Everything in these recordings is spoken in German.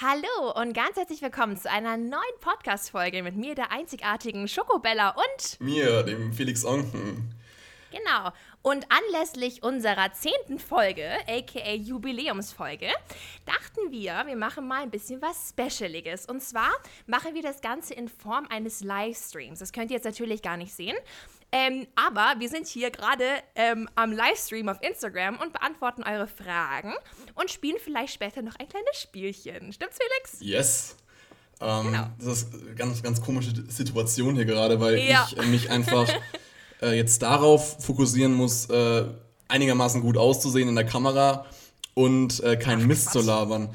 Hallo und ganz herzlich willkommen zu einer neuen Podcast-Folge mit mir, der einzigartigen Schokobella und mir, dem Felix Onken. Genau. Und anlässlich unserer zehnten Folge, aka Jubiläumsfolge, dachten wir, wir machen mal ein bisschen was Specialiges. Und zwar machen wir das Ganze in Form eines Livestreams. Das könnt ihr jetzt natürlich gar nicht sehen. Ähm, aber wir sind hier gerade ähm, am Livestream auf Instagram und beantworten eure Fragen und spielen vielleicht später noch ein kleines Spielchen. Stimmt's, Felix? Yes. Ähm, genau. Das ist eine ganz, ganz komische Situation hier gerade, weil ja. ich mich einfach äh, jetzt darauf fokussieren muss, äh, einigermaßen gut auszusehen in der Kamera und äh, keinen Ach, Mist Quatsch. zu labern.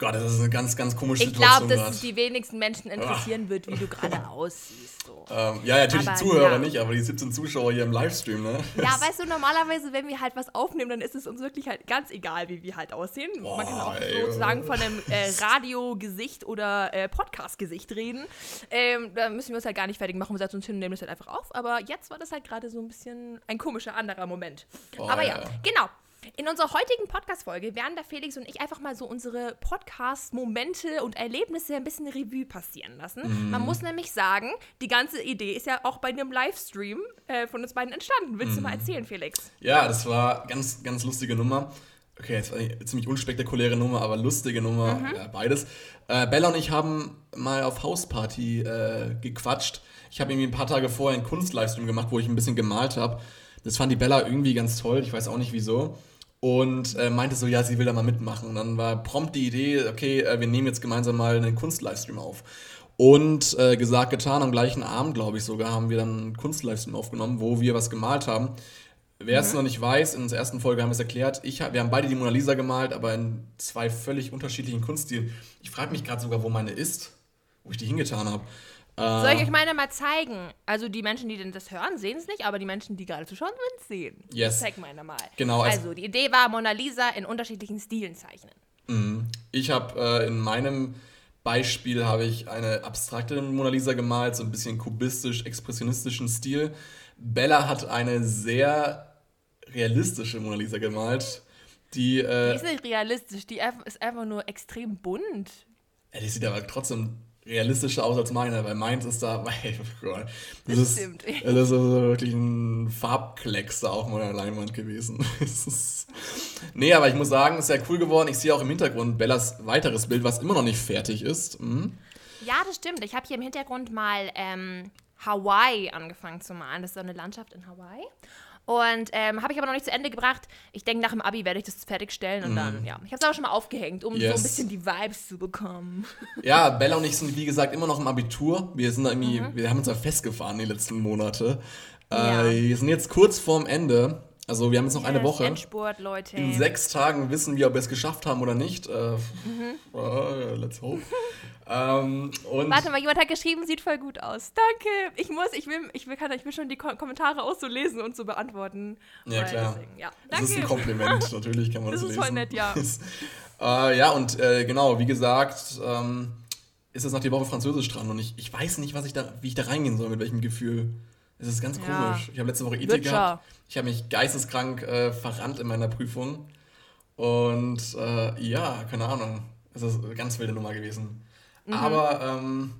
Gott, das ist eine ganz, ganz komische ich Situation. Ich glaube, dass es die wenigsten Menschen interessieren Ach. wird, wie du gerade aussiehst. So. Ähm, ja, natürlich aber, die Zuhörer ja. nicht, aber die 17 Zuschauer hier im Livestream, ne? Ja, weißt du, normalerweise, wenn wir halt was aufnehmen, dann ist es uns wirklich halt ganz egal, wie wir halt aussehen. Boah, Man kann auch ey, sozusagen von einem äh, Radiogesicht oder äh, Podcast-Gesicht reden. Ähm, da müssen wir uns halt gar nicht fertig machen, wir setzen uns hin und nehmen das halt einfach auf. Aber jetzt war das halt gerade so ein bisschen ein komischer anderer Moment. Boah, aber ja, ja, genau. In unserer heutigen Podcast-Folge werden da Felix und ich einfach mal so unsere Podcast-Momente und Erlebnisse ein bisschen Revue passieren lassen. Mm. Man muss nämlich sagen, die ganze Idee ist ja auch bei einem Livestream äh, von uns beiden entstanden. Willst mm. du mal mhm. erzählen, Felix? Ja, das war ganz, ganz lustige Nummer. Okay, jetzt war eine ziemlich unspektakuläre Nummer, aber lustige Nummer, mhm. ja, beides. Äh, Bella und ich haben mal auf Hausparty äh, gequatscht. Ich habe irgendwie ein paar Tage vorher einen Kunst-Livestream gemacht, wo ich ein bisschen gemalt habe. Das fand die Bella irgendwie ganz toll, ich weiß auch nicht wieso und äh, meinte so, ja, sie will da mal mitmachen. Und dann war prompt die Idee, okay, äh, wir nehmen jetzt gemeinsam mal einen Kunst-Livestream auf. Und äh, gesagt, getan, am gleichen Abend, glaube ich sogar, haben wir dann einen Kunst-Livestream aufgenommen, wo wir was gemalt haben. Wer es mhm. noch nicht weiß, in unserer ersten Folge haben wir es erklärt. Ich, wir haben beide die Mona Lisa gemalt, aber in zwei völlig unterschiedlichen Kunststilen. Ich frage mich gerade sogar, wo meine ist, wo ich die hingetan habe. Soll ich euch meine mal zeigen? Also die Menschen, die das hören, sehen es nicht, aber die Menschen, die gerade zuschauen, werden es sehen. Yes. Ich zeig meine mal. Genau. Also, also die Idee war, Mona Lisa in unterschiedlichen Stilen zeichnen. Mhm. Ich habe äh, in meinem Beispiel habe ich eine abstrakte Mona Lisa gemalt, so ein bisschen kubistisch-expressionistischen Stil. Bella hat eine sehr realistische Mona Lisa gemalt. Die, äh, die ist nicht realistisch, die ist einfach nur extrem bunt. Ja, die sieht aber trotzdem realistischer aus als meine, weil meins ist da, weil, oh das, das ist, stimmt. Das ist also wirklich ein Farbklecks da auf meiner Leinwand gewesen. nee, aber ich muss sagen, es ist sehr cool geworden. Ich sehe auch im Hintergrund Bellas weiteres Bild, was immer noch nicht fertig ist. Mhm. Ja, das stimmt. Ich habe hier im Hintergrund mal ähm, Hawaii angefangen zu malen. Das ist so eine Landschaft in Hawaii. Und ähm, habe ich aber noch nicht zu Ende gebracht. Ich denke, nach dem Abi werde ich das fertigstellen und mm. dann, ja. Ich habe es aber schon mal aufgehängt, um yes. so ein bisschen die Vibes zu bekommen. Ja, Bella und ich sind, wie gesagt, immer noch im Abitur. Wir sind irgendwie, mhm. wir haben uns da festgefahren die letzten Monate. Ja. Äh, wir sind jetzt kurz vorm Ende. Also wir haben jetzt noch yes, eine Woche. Endspurt, Leute. In sechs Tagen wissen wir, ob wir es geschafft haben oder nicht. Äh, mhm. uh, let's hope. Ähm, Warte mal, jemand hat geschrieben, sieht voll gut aus. Danke. Ich muss, ich will, ich will, ich will schon die Ko Kommentare auch so lesen und so beantworten. Ja, klar. Deswegen, ja. Das ist ein Kompliment, natürlich kann man das, das lesen. Das ist voll nett, ja. äh, ja, und äh, genau, wie gesagt, ähm, ist es noch die Woche Französisch dran und ich, ich weiß nicht, was ich da, wie ich da reingehen soll, mit welchem Gefühl. Es ist ganz ja. komisch. Ich habe letzte Woche Ethik gehabt. Ich habe mich geisteskrank äh, verrannt in meiner Prüfung. Und äh, ja, keine Ahnung. Es ist eine ganz wilde Nummer gewesen. Mhm. Aber ähm,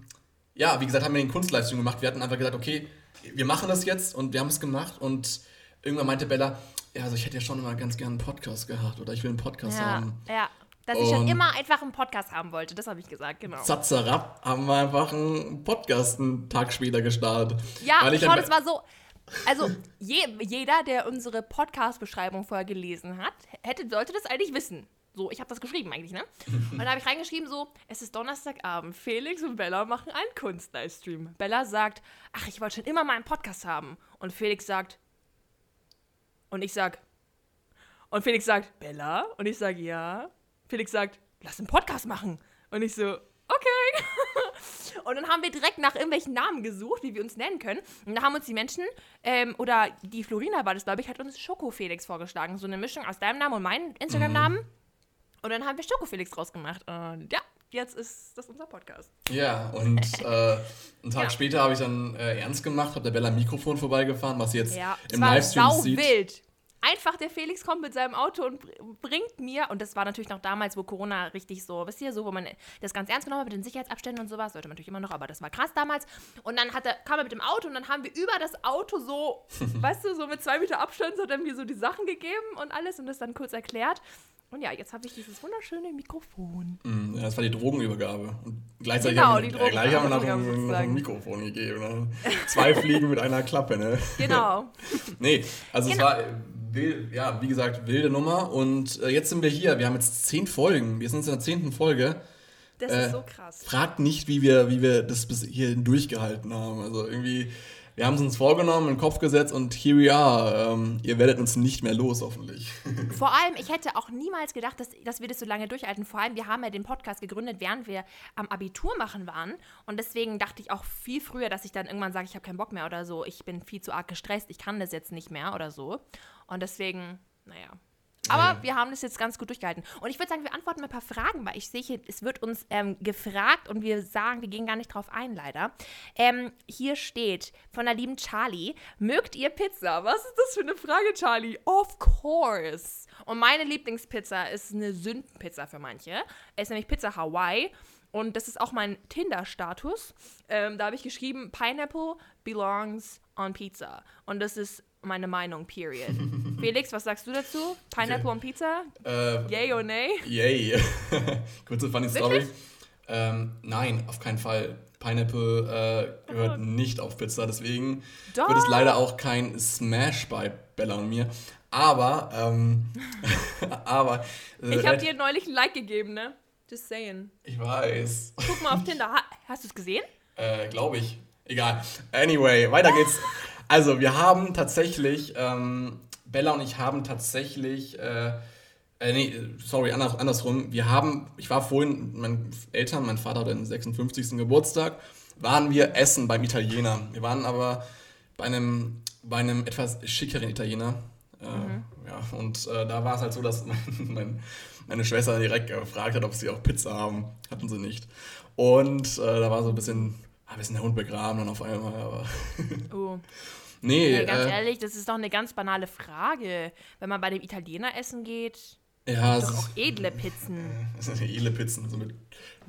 ja, wie gesagt, haben wir den Kunst-Livestream gemacht. Wir hatten einfach gesagt, okay, wir machen das jetzt und wir haben es gemacht. Und irgendwann meinte Bella, ja, also ich hätte ja schon immer ganz gerne einen Podcast gehabt oder ich will einen Podcast ja, haben. Ja, dass ich schon immer einfach einen Podcast haben wollte, das habe ich gesagt, genau. Zatzerab haben wir einfach einen Podcast einen Tag später gestartet. Ja, schau, das war so. Also je, jeder, der unsere Podcast-Beschreibung vorher gelesen hat, hätte, sollte das eigentlich wissen. So, ich habe das geschrieben eigentlich, ne? Und dann habe ich reingeschrieben so, es ist Donnerstagabend, Felix und Bella machen einen Kunst-Livestream. Bella sagt, ach, ich wollte schon immer mal einen Podcast haben. Und Felix sagt, und ich sag, und Felix sagt, Bella? Und ich sag, ja. Felix sagt, lass einen Podcast machen. Und ich so, okay. und dann haben wir direkt nach irgendwelchen Namen gesucht, wie wir uns nennen können. Und da haben uns die Menschen, ähm, oder die Florina war das, glaube ich, hat uns Schoko Felix vorgeschlagen. So eine Mischung aus deinem Namen und meinem Instagram-Namen. Mhm. Und dann haben wir Schokofelix draus gemacht. Und ja, jetzt ist das unser Podcast. Ja, und äh, einen Tag ja. später habe ich dann äh, ernst gemacht, habe der Bella ein Mikrofon vorbeigefahren, was sie jetzt ja, im Livestream sieht. wild. Einfach der Felix kommt mit seinem Auto und bringt mir, und das war natürlich noch damals, wo Corona richtig so, wisst ihr, so, wo man das ganz ernst genommen hat mit den Sicherheitsabständen und sowas, sollte man natürlich immer noch, aber das war krass damals. Und dann hat er, kam er mit dem Auto und dann haben wir über das Auto so, weißt du, so mit zwei Meter Abstand hat er mir so die Sachen gegeben und alles und das dann kurz erklärt. Und ja, jetzt habe ich dieses wunderschöne Mikrofon. Mm, ja, das war die Drogenübergabe. Und gleichzeitig genau, haben, die äh, gleich haben wir noch, ein, noch ein Mikrofon gegeben. Ne? Zwei Fliegen mit einer Klappe, ne? Genau. nee, also genau. es war, wild, ja, wie gesagt, wilde Nummer. Und äh, jetzt sind wir hier. Wir haben jetzt zehn Folgen. Wir sind jetzt in der zehnten Folge. Das äh, ist so krass. Fragt nicht, wie wir, wie wir das bis hierhin durchgehalten haben. Also irgendwie wir haben es uns vorgenommen, in den Kopf gesetzt und here we are. Ähm, ihr werdet uns nicht mehr los, hoffentlich. Vor allem, ich hätte auch niemals gedacht, dass, dass wir das so lange durchhalten. Vor allem, wir haben ja den Podcast gegründet, während wir am Abitur machen waren. Und deswegen dachte ich auch viel früher, dass ich dann irgendwann sage, ich habe keinen Bock mehr oder so. Ich bin viel zu arg gestresst, ich kann das jetzt nicht mehr oder so. Und deswegen, naja, aber ja. wir haben das jetzt ganz gut durchgehalten. Und ich würde sagen, wir antworten mal ein paar Fragen, weil ich sehe, hier, es wird uns ähm, gefragt und wir sagen, wir gehen gar nicht drauf ein, leider. Ähm, hier steht von der lieben Charlie: Mögt ihr Pizza? Was ist das für eine Frage, Charlie? Of course. Und meine Lieblingspizza ist eine Sündenpizza für manche. Es ist nämlich Pizza Hawaii. Und das ist auch mein Tinder-Status. Ähm, da habe ich geschrieben: Pineapple belongs on pizza. Und das ist meine Meinung, period. Felix, was sagst du dazu? Pineapple okay. on Pizza? Äh, yay oder nay? Yay. Kurze funny Story. Ähm, nein, auf keinen Fall. Pineapple äh, gehört oh. nicht auf Pizza, deswegen Doch. wird es leider auch kein Smash bei Bella und mir. Aber, ähm, aber. Äh, ich habe dir neulich ein Like gegeben, ne? Just saying. Ich weiß. Guck mal auf Tinder. hast du es gesehen? Äh, glaube ich. Egal. Anyway, weiter geht's. Also, wir haben tatsächlich, ähm, Bella und ich haben tatsächlich, äh, äh, nee, sorry, anders, andersrum. Wir haben, ich war vorhin meinen Eltern, mein Vater hatte den 56. Geburtstag, waren wir essen beim Italiener. Wir waren aber bei einem, bei einem etwas schickeren Italiener. Äh, mhm. Ja, und äh, da war es halt so, dass mein, mein, meine Schwester direkt gefragt hat, ob sie auch Pizza haben. Hatten sie nicht. Und äh, da war so ein bisschen, ein bisschen der Hund begraben dann auf einmal. Aber oh. Nee. Ja, ganz äh, ehrlich, das ist doch eine ganz banale Frage. Wenn man bei dem Italiener essen geht, ja, doch auch edle Pizzen. Das sind edle Pizzen, so mit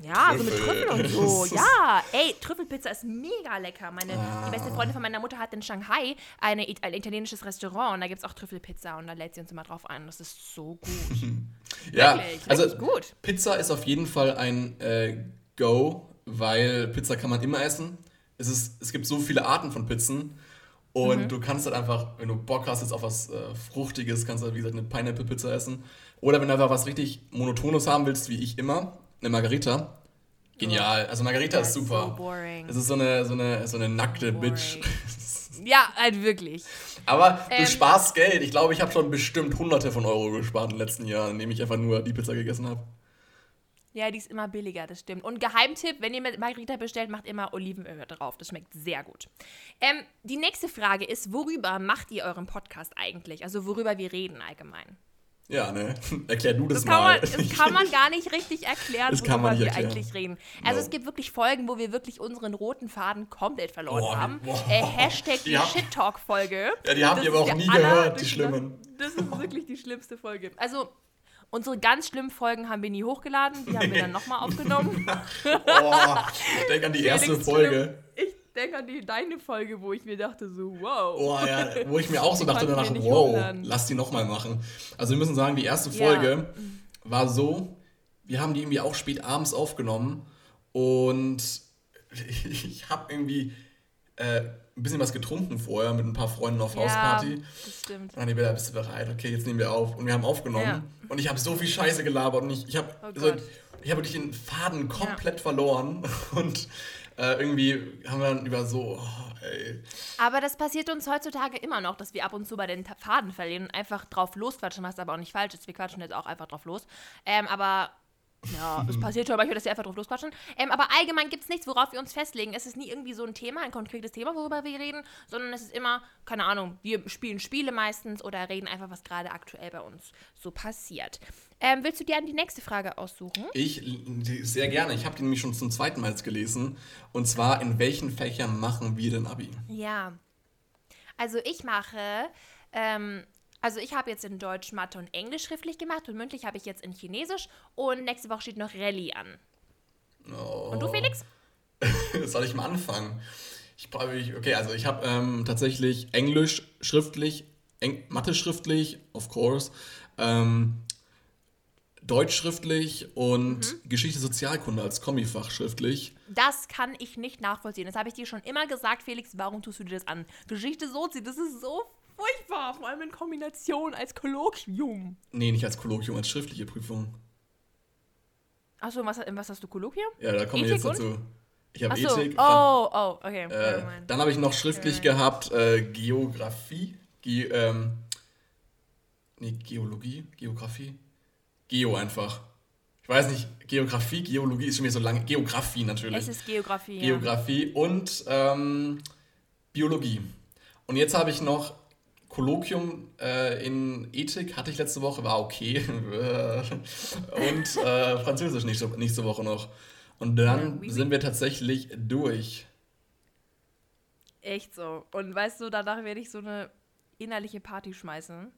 Ja, Trüffel. so mit Trüffel und so. ja, ey, Trüffelpizza ist mega lecker. Meine, ah. Die beste ah. Freundin von meiner Mutter hat in Shanghai eine, ein italienisches Restaurant und da gibt es auch Trüffelpizza und da lädt sie uns immer drauf ein. Das ist so gut. ja, Wirklich, also gut. Pizza ist auf jeden Fall ein äh, Go, weil Pizza kann man immer essen. Es, ist, es gibt so viele Arten von Pizzen und mhm. du kannst halt einfach, wenn du Bock hast jetzt auf was äh, Fruchtiges, kannst du halt, wie gesagt, eine Pineapple-Pizza essen. Oder wenn du einfach was richtig Monotones haben willst, wie ich immer, eine Margarita. Genial. Also Margarita ist super. So. Es ist so eine, so eine, so eine nackte so Bitch. ja, halt wirklich. Aber ähm, du sparst Geld. Ich glaube, ich habe schon bestimmt hunderte von Euro gespart in den letzten Jahren, indem ich einfach nur die Pizza gegessen habe. Ja, die ist immer billiger, das stimmt. Und Geheimtipp, wenn ihr mit Margarita bestellt, macht immer Olivenöl drauf. Das schmeckt sehr gut. Ähm, die nächste Frage ist, worüber macht ihr euren Podcast eigentlich? Also worüber wir reden allgemein. Ja, ne? Erklär du das, das mal. Man, das kann man gar nicht richtig erklären, das worüber wir erklären. eigentlich reden. Also no. es gibt wirklich Folgen, wo wir wirklich unseren roten Faden komplett verloren boah, haben. Boah. Äh, Hashtag die ja. Shit-Talk-Folge. Ja, die haben das die aber auch nie gehört, die schlimmen. Das ist wirklich die schlimmste Folge. Also Unsere ganz schlimmen Folgen haben wir nie hochgeladen, die haben wir dann nochmal aufgenommen. oh, ich denke an die erste Folge. Ich denke an die, deine Folge, wo ich mir dachte so, wow. Oh ja, wo ich mir auch so dachte danach, wow, hochladen. lass die nochmal machen. Also wir müssen sagen, die erste Folge ja. war so, wir haben die irgendwie auch spät abends aufgenommen und ich habe irgendwie äh, ein bisschen was getrunken vorher mit ein paar Freunden auf ja, Hausparty. Das stimmt. Und dann Bella, bist du bereit? Okay, jetzt nehmen wir auf. Und wir haben aufgenommen. Ja. Und ich habe so viel Scheiße gelabert und ich, ich habe oh so, ich hab wirklich den Faden komplett ja. verloren. Und äh, irgendwie haben wir dann über so, oh, ey. Aber das passiert uns heutzutage immer noch, dass wir ab und zu bei den Faden verlieren und einfach drauf losquatschen, was aber auch nicht falsch ist. Wir quatschen jetzt auch einfach drauf los. Ähm, aber ja, es passiert schon manchmal, dass sie einfach drauf losquatschen. Ähm, aber allgemein gibt es nichts, worauf wir uns festlegen. Es ist nie irgendwie so ein Thema, ein konkretes Thema, worüber wir reden, sondern es ist immer, keine Ahnung, wir spielen Spiele meistens oder reden einfach, was gerade aktuell bei uns so passiert. Ähm, willst du dir an die nächste Frage aussuchen? Ich sehr gerne. Ich habe die nämlich schon zum zweiten Mal gelesen. Und zwar, in welchen Fächern machen wir denn Abi? Ja. Also ich mache ähm, Also ich habe jetzt in Deutsch, Mathe und Englisch schriftlich gemacht und mündlich habe ich jetzt in Chinesisch und nächste Woche steht noch Rallye an. Oh. Und du, Felix? Soll ich mal anfangen? Ich brauche, okay, also ich habe ähm, tatsächlich Englisch schriftlich, Eng Mathe schriftlich, of course, ähm, Deutsch schriftlich und Mhm. Geschichte Sozialkunde als Kombifach schriftlich. Das kann ich nicht nachvollziehen. Das habe ich dir schon immer gesagt, Felix. Warum tust du dir das an? Geschichte Sozi, das ist so furchtbar. Vor allem in Kombination als Kolloquium. Nee, nicht als Kolloquium, als schriftliche Prüfung. Achso, was, in was hast du Kolloquium? Ja, da kommen wir jetzt dazu. Ich habe Achso, Ethik. oh, oh, okay. Äh, dann habe ich noch schriftlich gehabt äh, Geografie. Ge ähm, nee, Geologie? Geografie? Geo einfach. Ich weiß nicht, Geografie, Geologie ist schon wieder so lange. Geografie natürlich. es ist Geografie. ja. Geografie und ähm, Biologie. Und jetzt habe ich noch Kolloquium äh, in Ethik, hatte ich letzte Woche, war okay. und äh, Französisch nächste, nächste Woche noch. Und dann Oui, oui. sind wir tatsächlich durch. Echt so. Und weißt du, danach werde ich so eine innerliche Party schmeißen.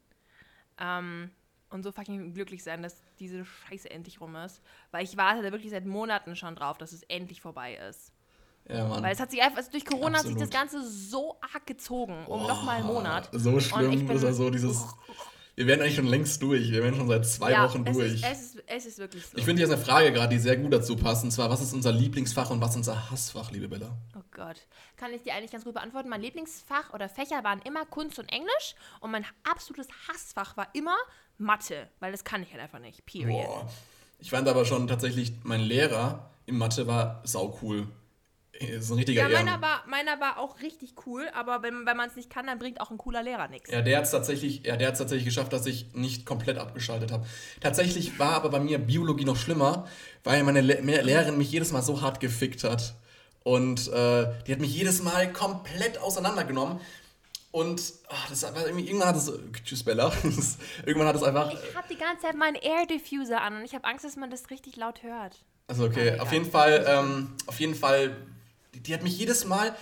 Ähm, und so fucking glücklich sein, dass diese Scheiße endlich rum ist. Weil ich warte da wirklich seit Monaten schon drauf, dass es endlich vorbei ist. Ja, Mann. Weil es hat sich einfach, also durch Corona hat sich das Absolut. Ganze so arg gezogen, um nochmal einen Monat. So schlimm ist also dieses. Wir werden eigentlich schon längst durch. Wir werden schon seit zwei ja, Wochen es durch. Ist, es, ist, es ist wirklich so. ich finde, hier ist eine Frage gerade, die sehr gut dazu passt. Und zwar, was ist unser Lieblingsfach und was ist unser Hassfach, liebe Bella? Oh Gott. Kann ich dir eigentlich ganz gut beantworten. Mein Lieblingsfach oder Fächer waren immer Kunst und Englisch und mein absolutes Hassfach war immer Mathe, weil das kann ich halt einfach nicht. Period. Boah. Ich fand aber schon tatsächlich, mein Lehrer in Mathe war saucool. Ist ein richtiger Ja, meiner war, meiner war auch richtig cool, aber wenn, wenn man es nicht kann, dann bringt auch ein cooler Lehrer nichts. Ja, der hat es tatsächlich, ja, der hat's tatsächlich geschafft, dass ich nicht komplett abgeschaltet habe. Tatsächlich war aber bei mir Biologie noch schlimmer, weil meine Le Lehrerin mich jedes Mal so hart gefickt hat. Und äh, die hat mich jedes Mal komplett auseinandergenommen. Und ach, das irgendwann hat es. Tschüss, Bella. irgendwann hat es einfach. Ich habe die ganze Zeit meinen Air Diffuser an und ich habe Angst, dass man das richtig laut hört. Also okay, auf jeden Fall, ähm, auf jeden Fall, die, die hat mich jedes Mal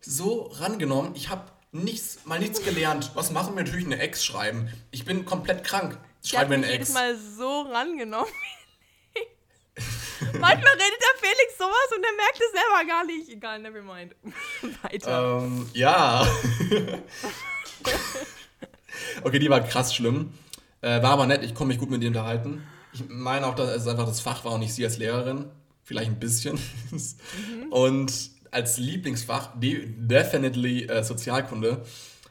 so rangenommen. Ich habe nichts, mal nichts gelernt. Was machen wir natürlich eine Ex schreiben? Ich bin komplett krank. Ich Schreiben wir mich eine jedes Ex. Mal so rangenommen. Manchmal redet der Felix sowas und er merkt es selber gar nicht. Egal, never mind. Weiter. Ähm, ja. okay, die war krass schlimm. Äh, war aber nett, ich konnte mich gut mit ihr unterhalten. Ich meine auch, dass es einfach das Fach war und nicht sie als Lehrerin. Vielleicht ein bisschen. Und als Lieblingsfach de definitely äh, Sozialkunde,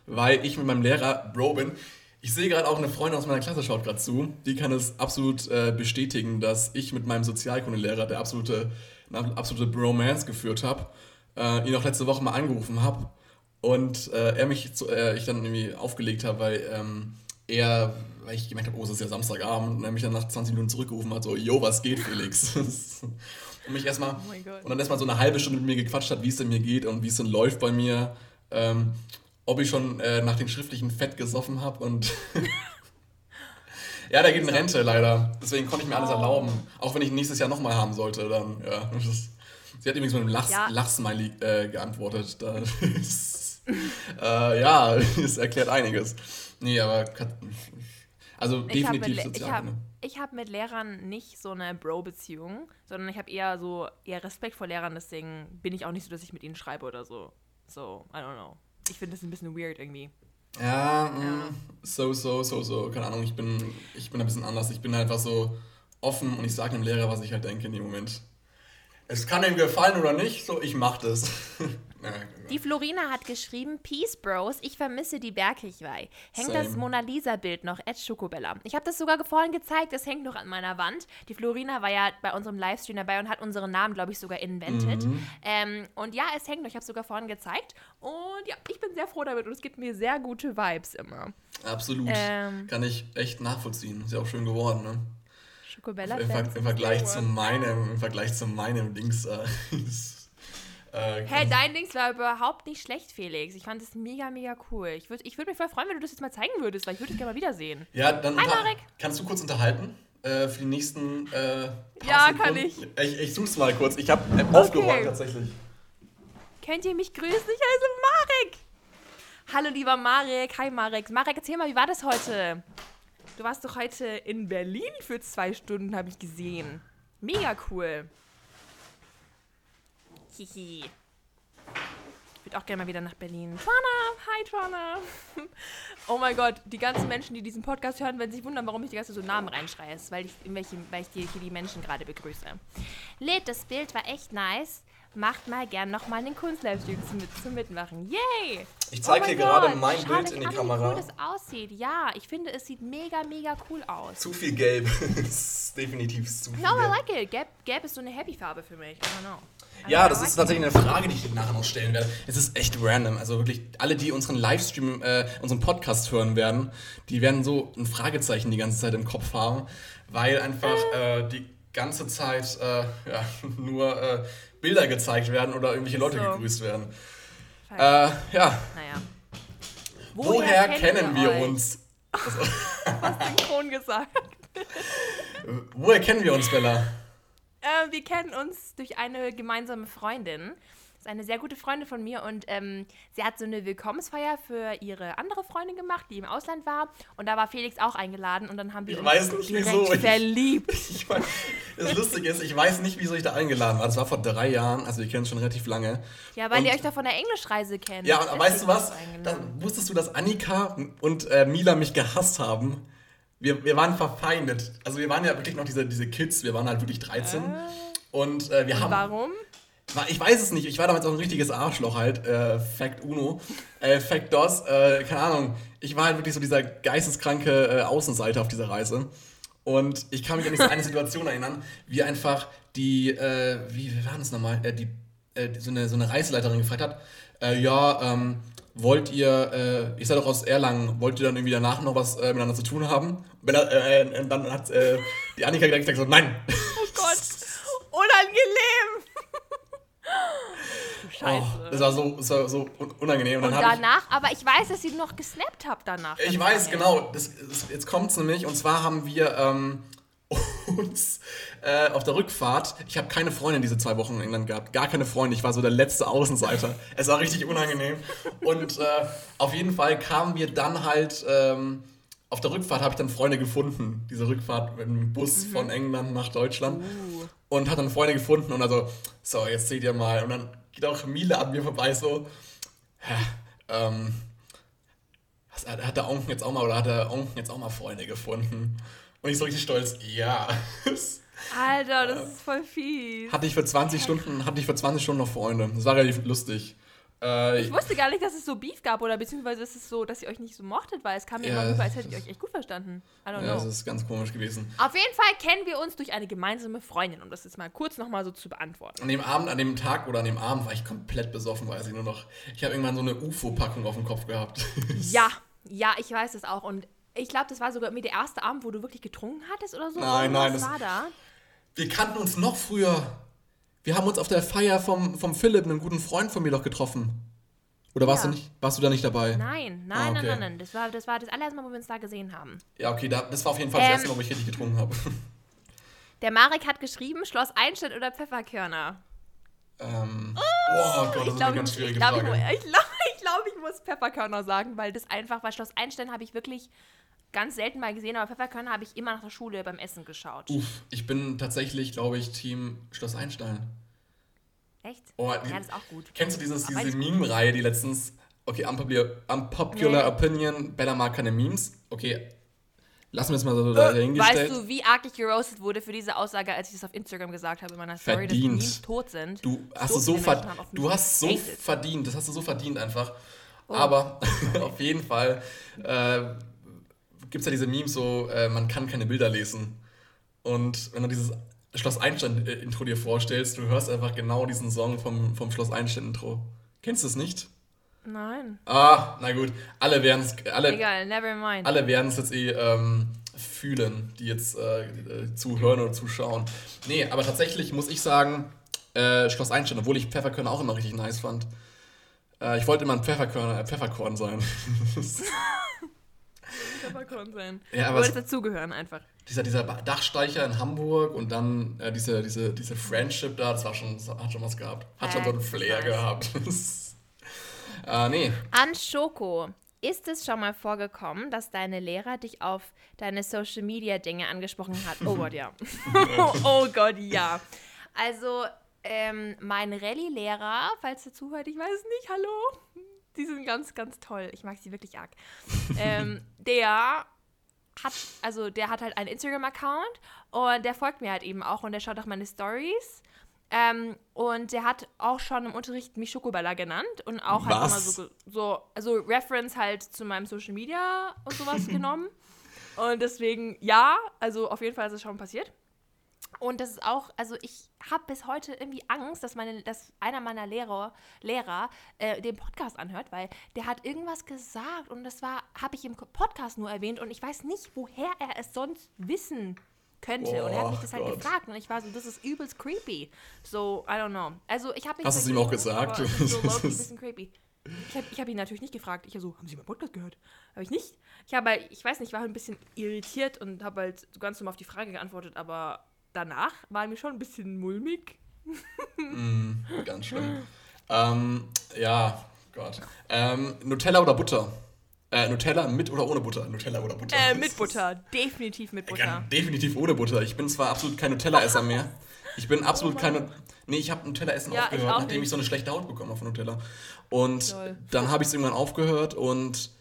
weil ich mit meinem Lehrer Bro bin. Ich sehe gerade auch eine Freundin aus meiner Klasse schaut gerade zu. Die kann es absolut äh, bestätigen, dass ich mit meinem Sozialkundelehrer der absolute, eine absolute Bromance geführt habe. Äh, ihn auch letzte Woche mal angerufen habe und äh, er mich zu, äh, ich dann irgendwie aufgelegt habe, weil ähm, er, weil ich gemerkt habe, oh, es ist ja Samstagabend und er mich dann nach 20 Minuten zurückgerufen hat, so, yo, was geht, Felix? und mich erstmal Oh und dann erstmal so eine halbe Stunde mit mir gequatscht hat, wie es denn mir geht und wie es denn läuft bei mir, ähm, ob ich schon äh, nach dem schriftlichen Fett gesoffen habe und ja, der geht in Rente leider. Deswegen konnte ich mir alles Oh. erlauben. Auch wenn ich nächstes Jahr nochmal haben sollte, dann, ja. Das sie hat übrigens mit einem Lach, Ja. Lachsmiley äh, geantwortet. Da ist, äh, ja, es erklärt einiges. Nee, aber also Ich habe definitiv mit, ich sozial. hab, ne? ich hab mit Lehrern nicht so eine Bro-Beziehung, sondern ich habe eher so eher Respekt vor Lehrern, deswegen bin ich auch nicht so, dass ich mit ihnen schreibe oder so. So, I don't know. Ich finde das ein bisschen weird irgendwie. Ja, mh, so, so, so, so. Keine Ahnung, ich bin, ich bin ein bisschen anders. Ich bin einfach so offen und ich sage dem Lehrer, was ich halt denke in dem Moment. Es kann ihm gefallen oder nicht, so ich mach das. Ja, Die Florina hat geschrieben, Peace Bros, ich vermisse die Bergkirchweih. Hängt das Same. Mona Lisa Bild noch, Ed Schokobella. Ich habe das sogar vorhin gezeigt, das hängt noch an meiner Wand. Die Florina war ja bei unserem Livestream dabei und hat unseren Namen, glaube ich, sogar invented. Mhm. Ähm, und ja, es hängt noch, ich habe es sogar vorhin gezeigt. Und ja, ich bin sehr froh damit und es gibt mir sehr gute Vibes immer. Absolut. Ähm. Kann ich echt nachvollziehen. Ist ja auch schön geworden, ne? Schokobella Im, Ver Im Vergleich zu meinem, im Vergleich zu meinem Dings. Äh, äh, Hey, dein Dings war überhaupt nicht schlecht, Felix. Ich fand es mega, mega cool. Ich würde ich würd mich voll freuen, wenn du das jetzt mal zeigen würdest, weil ich würde es gerne mal wiedersehen. ja, dann Hi, Marek. kannst du kurz unterhalten äh, für die nächsten äh, Ja, Sekunden? kann ich. Ich, ich such's mal kurz. Ich habe aufgeräumt tatsächlich. Könnt ihr mich grüßen? Ich heiße Marek. Hallo, lieber Marek. Hi, Marek. Marek, erzähl mal, wie war das heute? Du warst doch heute in Berlin für zwei Stunden, habe ich gesehen. Mega cool. Hihi. Ich würde auch gerne mal wieder nach Berlin. Trana, hi Trana. oh mein Gott, die ganzen Menschen, die diesen Podcast hören, werden sich wundern, warum ich die ganze Zeit so Namen reinschreie. Weil ich, in welchem, weil ich hier, hier die Menschen gerade begrüße. Lid, das Bild war echt nice. Macht mal gern nochmal einen Kunstlivestream zum, mit, zum Mitmachen. Yay! Ich zeige Oh hier mein gerade Gott, mein schaut Bild in die an, Wie Kamera. cool das aussieht. Ja, ich finde, es sieht mega, mega cool aus. Zu viel Gelb. Definitiv zu viel No, I like it. Gelb, Gelb ist so eine Happy-Farbe für mich. I don't know. Ja, das ist tatsächlich eine Frage, die ich dir nachher noch stellen werde. Es ist echt random. Also wirklich, alle, die unseren Livestream, äh, unseren Podcast hören werden, die werden so ein Fragezeichen die ganze Zeit im Kopf haben, weil einfach äh, die ganze Zeit äh, ja, nur äh, Bilder gezeigt werden oder irgendwelche Leute So. gegrüßt werden. Äh, ja, Naja. woher, kennen wir euch? uns? Synchron gesagt. Woher kennen wir uns, Bella? Äh, wir kennen uns durch eine gemeinsame Freundin. Das ist eine sehr gute Freundin von mir und ähm, sie hat so eine Willkommensfeier für ihre andere Freundin gemacht, die im Ausland war. Und da war Felix auch eingeladen und dann haben wir Ich uns nicht, direkt wieso. Ich- verliebt. Ich mein, das Lustige ist, ich weiß nicht, wieso ich da eingeladen war. Das war vor drei Jahren, also wir kennen es schon relativ lange. Ja, weil Und- ihr euch doch von der Englischreise kennt. Ja, und weißt du was? Deswegen Da, eingeladen. wusstest du, dass Annika und äh, Mila mich gehasst haben? Wir, wir waren verfeindet. Also wir waren ja wirklich noch diese, diese Kids, wir waren halt wirklich 13. Und äh, wir haben. Warum? War- Ich weiß es nicht, ich war damals auch ein richtiges Arschloch halt. Äh, Fact Uno. Äh, Fact DOS, äh, keine Ahnung. Ich war halt wirklich so dieser geisteskranke äh, Außenseiter auf dieser Reise. Und ich kann mich an diese eine Situation erinnern, wie einfach die, äh, wie, wie war das nochmal, äh, die, äh, so, eine, so eine Reiseleiterin gefragt hat, äh, ja, ähm, wollt ihr, äh, ich seid doch aus Erlangen, wollt ihr dann irgendwie danach noch was äh, miteinander zu tun haben? Und Bella, äh, äh, dann hat äh, die Annika direkt gesagt, so, nein. Oh Gott. Unangenehm. Du Scheiße. Oh, das war so, das war so un- unangenehm. Und, und hab ich, danach, aber ich weiß, dass ihr noch gesnappt habt danach. Ich weiß, genau. Das, das, jetzt kommt es nämlich. Und zwar haben wir ähm, uns äh, auf der Rückfahrt, ich habe keine Freundin diese zwei Wochen in England gehabt. Gar keine Freunde. Ich war so der letzte Außenseiter. es war richtig unangenehm. Und äh, auf jeden Fall kamen wir dann halt. Ähm, auf der Rückfahrt habe ich dann Freunde gefunden. Diese Rückfahrt mit dem Bus von England nach Deutschland. Und hat dann Freunde gefunden und also, so, jetzt seht ihr mal. Und dann geht auch Miele an mir vorbei, so, hä, ähm, hat, hat der Onken jetzt auch mal, oder hat der Onken jetzt auch mal Freunde gefunden? Und ich so richtig stolz, ja. Alter, das ist voll fies. hatte ich für 20 Stunden, hatte ich für 20 Stunden noch Freunde. Das war relativ lustig. Äh, Ich wusste gar nicht, dass es so Beef gab oder beziehungsweise ist es so, dass ihr euch nicht so mochtet, weil es kam mir Ja. immer rüber, als hättet ihr euch echt gut verstanden. I don't ja, das know. ist ganz komisch gewesen. Auf jeden Fall kennen wir uns durch eine gemeinsame Freundin, um das jetzt mal kurz nochmal so zu beantworten. An dem Abend, an dem Tag oder an dem Abend war ich komplett besoffen, weiß ich nur noch. Ich habe irgendwann so eine UFO-Packung auf dem Kopf gehabt. Ja, ja, ich weiß es auch. Und ich glaube, das war sogar mir der erste Abend, wo du wirklich getrunken hattest oder so. Nein, nein, Was das- war da? Wir kannten uns noch früher. Wir haben uns auf der Feier vom, vom Philipp, einem guten Freund von mir, doch getroffen. Oder warst Ja. du nicht? Warst du da nicht dabei? Nein, nein, Ah, nein, okay. nein, nein. Das war, das war das allererste Mal, wo wir uns da gesehen haben. Ja, okay, da, das war auf jeden Fall das Ähm. erste Mal, wo ich richtig getrunken habe. Der Marek hat geschrieben, Schloss Einstein oder Pfefferkörner. ähm, oh Gott, das ist eine glaub, ganz ich, schwierige ich glaube, ich, Frage. mu- ich, glaub, ich, glaub, ich muss Pfefferkörner sagen, weil das einfach, weil Schloss Einstein habe ich wirklich ganz selten mal gesehen, aber Pfefferkörner habe ich immer nach der Schule beim Essen geschaut. Uff, ich bin tatsächlich, glaube ich, Team Schloss Einstein. Echt? Oh, ja, das ist auch gut. Kennst du dieses, Aber diese Meme-Reihe, die letztens, okay, unpopular, unpopular Nee. Opinion, Bella mag keine Memes. Okay, lassen wir es mal so dahingestellt. Weißt du, wie arg ich geroastet wurde für diese Aussage, als ich das auf Instagram gesagt habe in meiner Story, Verdient. dass Memes tot sind? Du hast So es so, viele ver Menschen haben auf mich du hast so verdient, das hast du so verdient einfach. Oh. Aber auf jeden Fall äh, gibt es ja diese Memes so, äh, man kann keine Bilder lesen. Und wenn du dieses Schloss Einstein-Intro dir vorstellst, du hörst einfach genau diesen Song vom, vom Schloss Einstein-Intro. Kennst du es nicht? Nein. Ah, na gut, alle werden es alle, Egal, never mind. alle werden's jetzt eh ähm, fühlen, die jetzt äh, äh, zuhören oder zuschauen. Nee, aber tatsächlich muss ich sagen, äh, Schloss Einstein, obwohl ich Pfefferkörner auch immer richtig nice fand. Äh, ich wollte immer ein Pfefferkörner, äh, Pfefferkorn sein. Pfefferkorn sein. Ja, Du aber wolltest es, dazugehören einfach. dieser, dieser Dachsteicher in Hamburg und dann äh, diese, diese, diese Friendship da, das war schon, das hat schon was gehabt. Hat schon so einen Äh, Flair gehabt. Äh, nee. An Schoko. Ist es schon mal vorgekommen, dass deine Lehrer dich auf deine Social Media Dinge angesprochen hat? Oh Gott, ja. oh Gott, ja. Also, ähm, mein Rallye-Lehrer, falls er zuhört, ich weiß nicht, hallo. Die sind ganz, ganz toll. Ich mag sie wirklich arg. ähm, der hat, also der hat halt einen Instagram-Account und der folgt mir halt eben auch und der schaut auch meine Stories. Ähm, und der hat auch schon im Unterricht mich Schokobella genannt und auch halt immer so, so, also Reference halt zu meinem Social Media und sowas genommen. Und deswegen, ja, also auf jeden Fall ist es schon passiert. Und das ist auch, also ich habe bis heute irgendwie Angst, dass, meine, dass einer meiner Lehrer, Lehrer äh, den Podcast anhört, weil der hat irgendwas gesagt und das war, habe ich im Podcast nur erwähnt und ich weiß nicht, woher er es sonst wissen könnte. Oh, und er hat mich das halt Gott. gefragt und ich war so, das ist übelst creepy. So, I don't know. Also ich habe Hast du es ihm auch gesagt? So ein bisschen creepy. Ich habe hab ihn natürlich nicht gefragt. Ich so, haben Sie meinen Podcast gehört? Habe ich nicht. Ich habe halt, ich weiß nicht, war halt ein bisschen irritiert und habe halt ganz normal auf die Frage geantwortet, aber danach war mir schon ein bisschen mulmig. mm, ganz schlimm. ähm, ja, Gott. Ähm, Nutella oder Butter? Äh, Nutella mit oder ohne Butter? Nutella oder Butter? Äh, mit Butter. Definitiv mit Butter. Ja, definitiv ohne Butter. Ich bin zwar absolut kein Nutella-Esser mehr. Ich bin absolut oh keine. Nee, ich habe Nutella-Essen ja, aufgehört, ich nachdem nicht. ich so eine schlechte Haut bekommen habe von Nutella. Und Toll. dann habe ich es irgendwann aufgehört und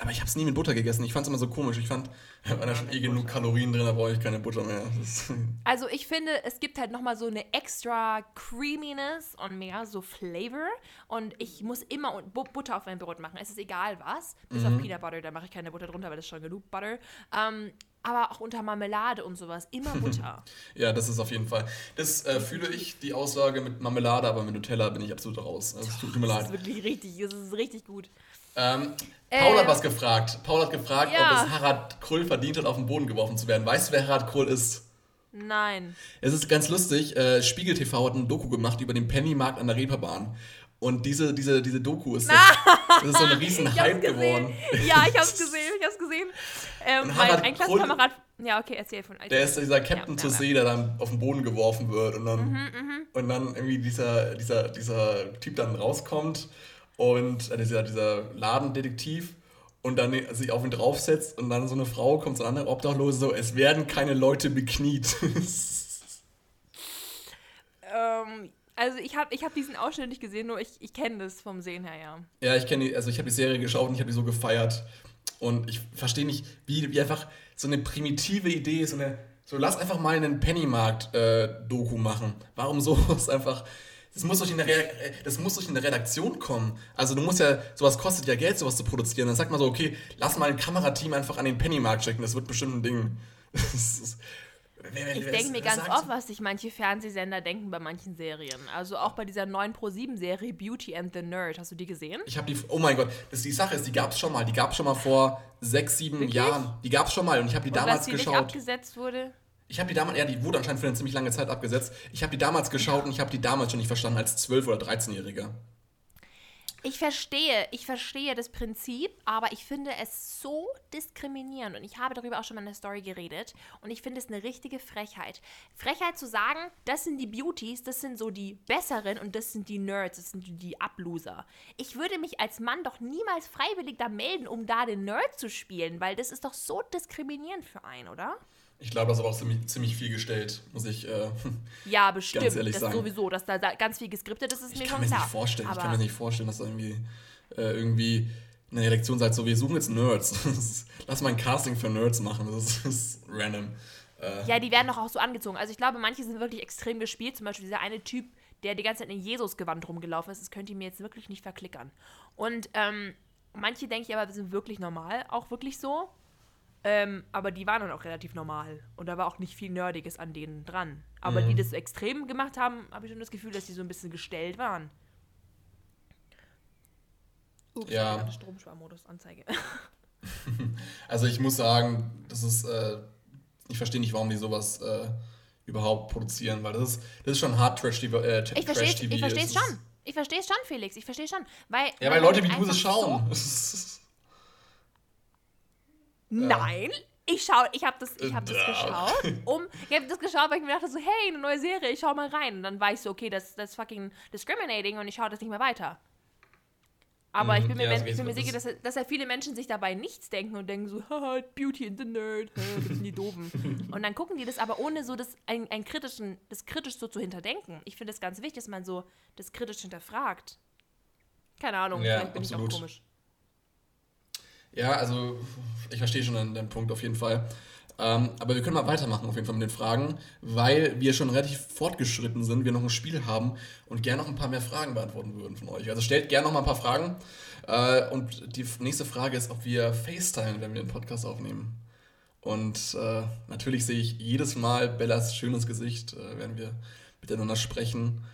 aber ich habe es nie mit Butter gegessen. Ich fand es immer so komisch. Ich fand, da waren da schon eh genug Kalorien drin, da brauche ich keine Butter mehr. also ich finde, es gibt halt nochmal so eine extra Creaminess und mehr so Flavor. Und ich muss immer Butter auf mein Brot machen. Es ist egal was. Bis mhm. auf Peanut Butter, da mache ich keine Butter drunter, weil das ist schon genug Butter. Ähm, aber auch unter Marmelade und sowas. Immer Butter. ja, das ist auf jeden Fall. Das äh, fühle ich, die Aussage mit Marmelade, aber mit Nutella bin ich absolut raus. Also, tut mir leid. Das ist wirklich richtig, das ist richtig gut. Ähm, Paul hat was gefragt. Paul hat gefragt, ja. ob es Harald Krull verdient hat, auf den Boden geworfen zu werden. Weißt du, wer Harald Krull ist? Nein. Es ist ganz lustig. Äh, Spiegel TV hat ein Doku gemacht über den Pennymarkt an der Reeperbahn. Und diese, diese, diese Doku ist, das, das ist so ein riesen Hype geworden. Ja, ich hab's gesehen, ich hab's gesehen. Ähm, mein, ein Klassenkamerad. Ja, okay, erzähl von euch. Der ist dieser Captain ja, to See, der dann auf den Boden geworfen wird und dann, mhm, mhm. und dann irgendwie dieser, dieser, dieser Typ dann rauskommt und äh, dieser, dieser Ladendetektiv und dann sich auf ihn draufsetzt und dann so eine Frau kommt, so eine andere Obdachlose, so, es werden keine Leute bekniet. ähm, also ich habe ich hab diesen Ausschnitt nicht gesehen, nur ich, ich kenne das vom Sehen her, ja. Ja, ich kenne die, also ich habe die Serie geschaut und ich habe die so gefeiert. Und ich verstehe nicht, wie, wie einfach so eine primitive Idee ist, so eine, so lass einfach mal einen Pennymarkt-Doku äh, machen. Warum sowas einfach das muss, durch eine das muss durch eine Redaktion kommen. Also du musst ja, sowas kostet ja Geld, sowas zu produzieren. Dann sag mal so, okay, lass mal ein Kamerateam einfach an den Pennymarkt schicken, das wird bestimmt ein Ding. ich denke mir ganz oft, was sich manche Fernsehsender denken bei manchen Serien. Also auch bei dieser neuen Pro-7-Serie Beauty and the Nerd. Hast du die gesehen? Ich habe die, oh mein Gott, das, die Sache ist, die gab es schon mal. Die gab es schon mal vor sechs, sieben Wirklich? Jahren. Die gab es schon mal und ich habe die und damals die geschaut. Nicht abgesetzt wurde? Ich habe die damals, ja, die wurde anscheinend für eine ziemlich lange Zeit abgesetzt. Ich habe die damals geschaut und ich habe die damals schon nicht verstanden als 12- oder 13-Jähriger. Ich verstehe, ich verstehe das Prinzip, aber ich finde es so diskriminierend und ich habe darüber auch schon mal in der Story geredet und ich finde es eine richtige Frechheit. Frechheit zu sagen, das sind die Beauties, das sind so die Besseren und das sind die Nerds, das sind die Abloser. Ich würde mich als Mann doch niemals freiwillig da melden, um da den Nerd zu spielen, weil das ist doch so diskriminierend für einen, oder? Ich glaube, das ist aber auch ziemlich, ziemlich viel gestellt, muss ich äh, Ja, bestimmt. Ganz ehrlich das sagen. sowieso, dass da ganz viel geskriptet ist, ist ich mir schon klar. Nicht vorstellen, ich kann mir nicht vorstellen, dass da irgendwie, äh, irgendwie eine Redaktion sagt, so, wir suchen jetzt Nerds. Lass mal ein Casting für Nerds machen. Das ist random. Äh, ja, die werden doch auch so angezogen. Also ich glaube, manche sind wirklich extrem gespielt. Zum Beispiel dieser eine Typ, der die ganze Zeit in Jesus-Gewand rumgelaufen ist. Das könnt ihr mir jetzt wirklich nicht verklickern. Und ähm, manche denke ich aber, sind wirklich normal. Auch wirklich so. Ähm, aber die waren dann auch relativ normal. Und da war auch nicht viel Nerdiges an denen dran. Aber mhm. die das extrem gemacht haben, habe ich schon das Gefühl, dass die so ein bisschen gestellt waren. Ups, ja. Stromsparmodus Anzeige. also ich muss sagen, das ist, äh, ich verstehe nicht, warum die sowas äh, überhaupt produzieren, weil das ist, das ist schon hart Trash-TV. Äh, ich verstehe es schon. Ich verstehe es schon, Felix. Ich verstehe schon. Weil, ja, weil Leute wie du das schauen. So Nein. Ich schau, ich habe das, ich hab das geschaut, um, ich habe das geschaut, weil ich mir dachte so, hey, eine neue Serie, ich schau mal rein. Und dann war ich so, okay, das, das ist fucking discriminating und ich schaue das nicht mehr weiter. Aber ich Mhm, bin mir, ja, geht's bin mir sicher, Das- dass, dass ja viele Menschen sich dabei nichts denken und denken so, haha, Beauty in the Nerd, das sind die Doofen. und dann gucken die das aber ohne so das, ein, ein kritischen, das kritisch so zu hinterdenken. Ich finde es ganz wichtig, dass man so das kritisch hinterfragt. Keine Ahnung, Ja, vielleicht bin ich absolut. auch komisch. Ja, also ich verstehe schon deinen, deinen Punkt auf jeden Fall. Ähm, aber wir können mal weitermachen auf jeden Fall mit den Fragen, weil wir schon relativ fortgeschritten sind, wir noch ein Spiel haben und gerne noch ein paar mehr Fragen beantworten würden von euch. Also stellt gerne noch mal ein paar Fragen. Äh, und die nächste Frage ist, ob wir FaceTime, wenn wir einen Podcast aufnehmen. Und äh, natürlich sehe ich jedes Mal Bellas schönes Gesicht, äh, wenn wir miteinander sprechen.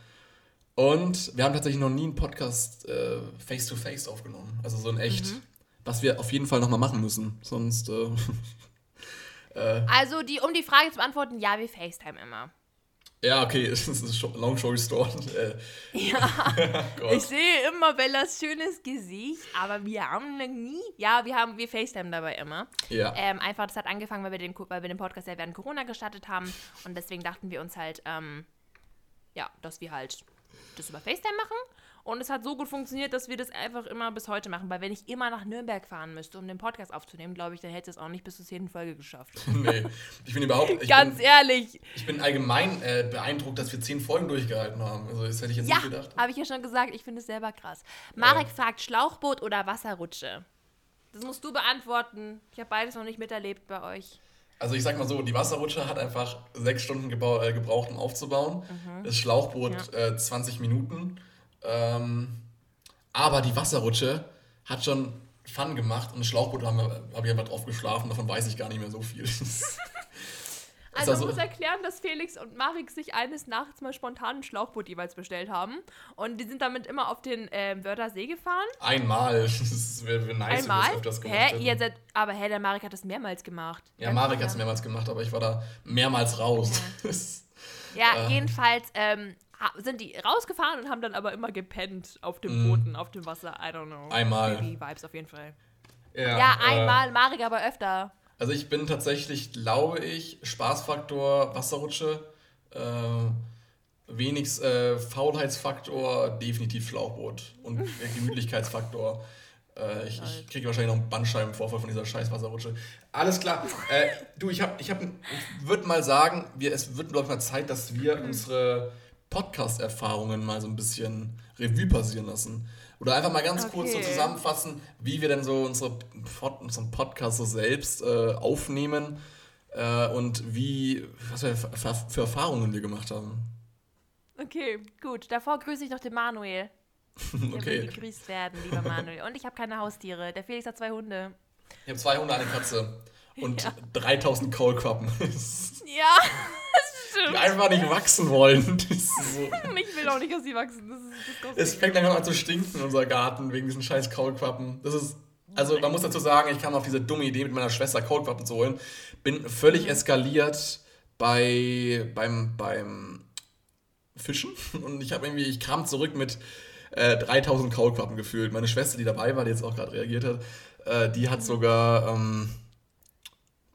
Und wir haben tatsächlich noch nie einen Podcast äh, face-to-face aufgenommen. Also so in echt. Was wir auf jeden Fall nochmal machen müssen. Sonst. Äh, Also, die, um die Frage zu beantworten, ja, wir FaceTime immer. ja, okay, es ist long story short. Äh, Ja, Gott. ich sehe immer Bellas schönes Gesicht, aber wir haben noch nie, ja, wir haben, wir FaceTime dabei immer. ja. Ähm, einfach, das hat angefangen, weil wir den, weil wir den Podcast ja während Corona gestartet haben und deswegen dachten wir uns halt, ähm, ja, dass wir halt das über FaceTime machen und es hat so gut funktioniert, dass wir das einfach immer bis heute machen, weil wenn ich immer nach Nürnberg fahren müsste, um den Podcast aufzunehmen, glaube ich, dann hätte es auch nicht bis zur zehnten Folge geschafft. nee. Ich bin überhaupt. Ich Ganz bin, ehrlich. ich bin allgemein äh, beeindruckt, dass wir zehn Folgen durchgehalten haben. Also, das hätte ich jetzt Ja, nicht gedacht. habe ich ja schon gesagt, ich finde es selber krass. Marek fragt, Schlauchboot oder Wasserrutsche? Das musst du beantworten. Ich habe beides noch nicht miterlebt bei euch. Also ich sag mal so, die Wasserrutsche hat einfach sechs Stunden äh, gebraucht, um aufzubauen. Das Schlauchboot äh, 20 Minuten. Ähm, aber die Wasserrutsche hat schon Fun gemacht und das Schlauchboot habe hab ich einfach drauf geschlafen, davon weiß ich gar nicht mehr so viel. Also also- ich muss erklären, dass Felix und Marek sich eines Nachts mal spontan ein Schlauchboot jeweils bestellt haben. Und die sind damit immer auf den ähm, Wörthersee gefahren. Einmal. Das wäre wär nice, wenn Einmal. das öfters gemacht Hä? Ihr seid, aber hä, der Marek hat das mehrmals gemacht. Ja, Marek hat es mehrmals gemacht, aber ich war da mehrmals raus. Das- Ja, Äh. jedenfalls ähm, sind die rausgefahren und haben dann aber immer gepennt auf dem Boden, auf dem Wasser. I don't know. Mhm. Einmal. Die Vibes auf jeden Fall. ja, Ja, äh, einmal, Marek aber öfter. Also ich bin tatsächlich, glaube ich, Spaßfaktor Wasserrutsche, äh, wenig äh, Faulheitsfaktor definitiv Schlauchboot und Gemütlichkeitsfaktor. Äh, ich, ich kriege wahrscheinlich noch einen Bandscheibenvorfall von dieser scheiß Wasserrutsche. Alles klar. Äh, du, ich ich ich würde mal sagen, wir, es wird glaube ich mal Zeit, dass wir unsere Podcast-Erfahrungen mal so ein bisschen Revue passieren lassen. Oder einfach mal ganz kurz so Okay. zusammenfassen, wie wir denn so unsere unseren Podcast so selbst äh, aufnehmen äh, und wie, was für, für, für Erfahrungen wir gemacht haben. Okay, gut. Davor grüße ich noch den Manuel. Der will Okay. gegrüßt werden, lieber Manuel. Und ich habe keine Haustiere. Der Felix hat zwei Hunde. Ich habe zwei Hunde, eine Katze und 3000 Kaulquappen, Ja, das die stimmt. einfach nicht wachsen wollen. Das so. Ich will auch nicht, dass sie wachsen. Das ist Es disgusting. fängt langsam an zu stinken in unser Garten wegen diesen scheiß Kaulquappen. Das ist. Also man muss dazu sagen, ich kam auf diese dumme Idee mit meiner Schwester Kaulquappen zu holen. Bin völlig eskaliert bei beim beim Fischen und ich habe irgendwie ich kam zurück mit äh, 3000 Kaulquappen gefühlt. Meine Schwester, die dabei war, die jetzt auch gerade reagiert hat, äh, die hat sogar ähm,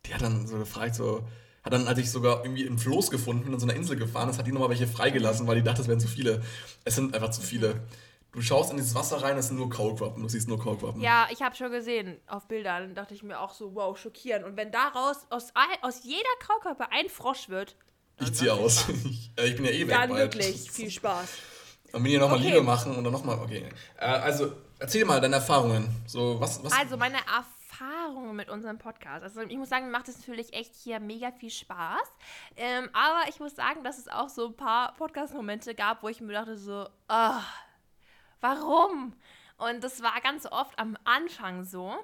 die hat dann so gefragt so hat dann, als ich sogar irgendwie im Floß gefunden bin, in so einer Insel gefahren ist, hat die nochmal welche freigelassen, weil die dachte, es wären zu viele. Es sind einfach zu viele. Du schaust in dieses Wasser rein, es sind nur Kaulquappen, du siehst nur Kaulquappen. Ja, ich habe schon gesehen auf Bildern. dachte ich mir auch so, wow, schockierend. Und wenn daraus aus, aus jeder Kaukörper ein Frosch wird, ich ziehe aus. Ich, äh, ich bin ja eh weg dann bald. wirklich viel Spaß. Und wenn ihr nochmal Okay. Liebe machen und dann nochmal, okay. Äh, also, erzähl mal deine Erfahrungen. So, was, was, Also meine Erfahrungen mit unserem Podcast. Also ich muss sagen, mir macht es natürlich echt hier mega viel Spaß. Ähm, aber ich muss sagen, dass es auch so ein paar Podcast-Momente gab, wo ich mir dachte so, ah, warum? Und das war ganz oft am Anfang so.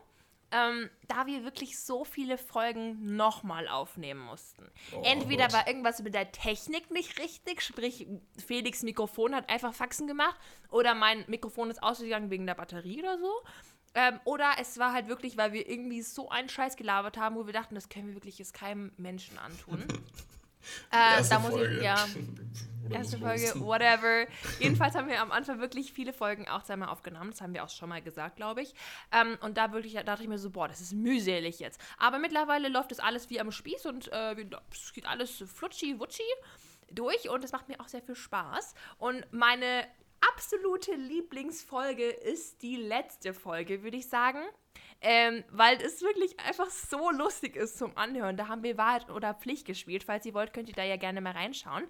Ähm, da wir wirklich so viele Folgen nochmal aufnehmen mussten. Oh Entweder Gott. war irgendwas mit der Technik nicht richtig, sprich Felix Mikrofon hat einfach Faxen gemacht oder mein Mikrofon ist ausgegangen wegen der Batterie oder so. Ähm, oder es war halt wirklich, weil wir irgendwie so einen Scheiß gelabert haben, wo wir dachten, das können wir wirklich jetzt keinem Menschen antun. äh, da muss Folge. ich, ja, erste. Folge, whatever. Jedenfalls haben wir am Anfang wirklich viele Folgen auch zweimal aufgenommen. Das haben wir auch schon mal gesagt, glaube ich. Ähm, und da wirklich da dachte ich mir so, boah, das ist mühselig jetzt. Aber mittlerweile läuft das alles wie am Spieß und äh, es geht alles flutschi, wutschi durch und es macht mir auch sehr viel Spaß. Und meine absolute Lieblingsfolge ist die letzte Folge, würde ich sagen. Ähm, weil es wirklich einfach so lustig ist zum Anhören. Da haben wir Wahrheit oder Pflicht gespielt. Falls ihr wollt, könnt ihr da ja gerne mal reinschauen.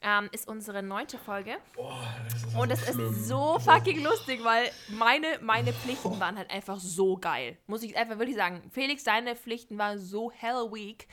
Ähm, ist unsere neunte Folge. Boah, das ist Und es so ist so fucking lustig, weil meine, meine Pflichten waren halt einfach so geil. Muss ich einfach wirklich sagen. Felix, deine Pflichten waren so hell weak.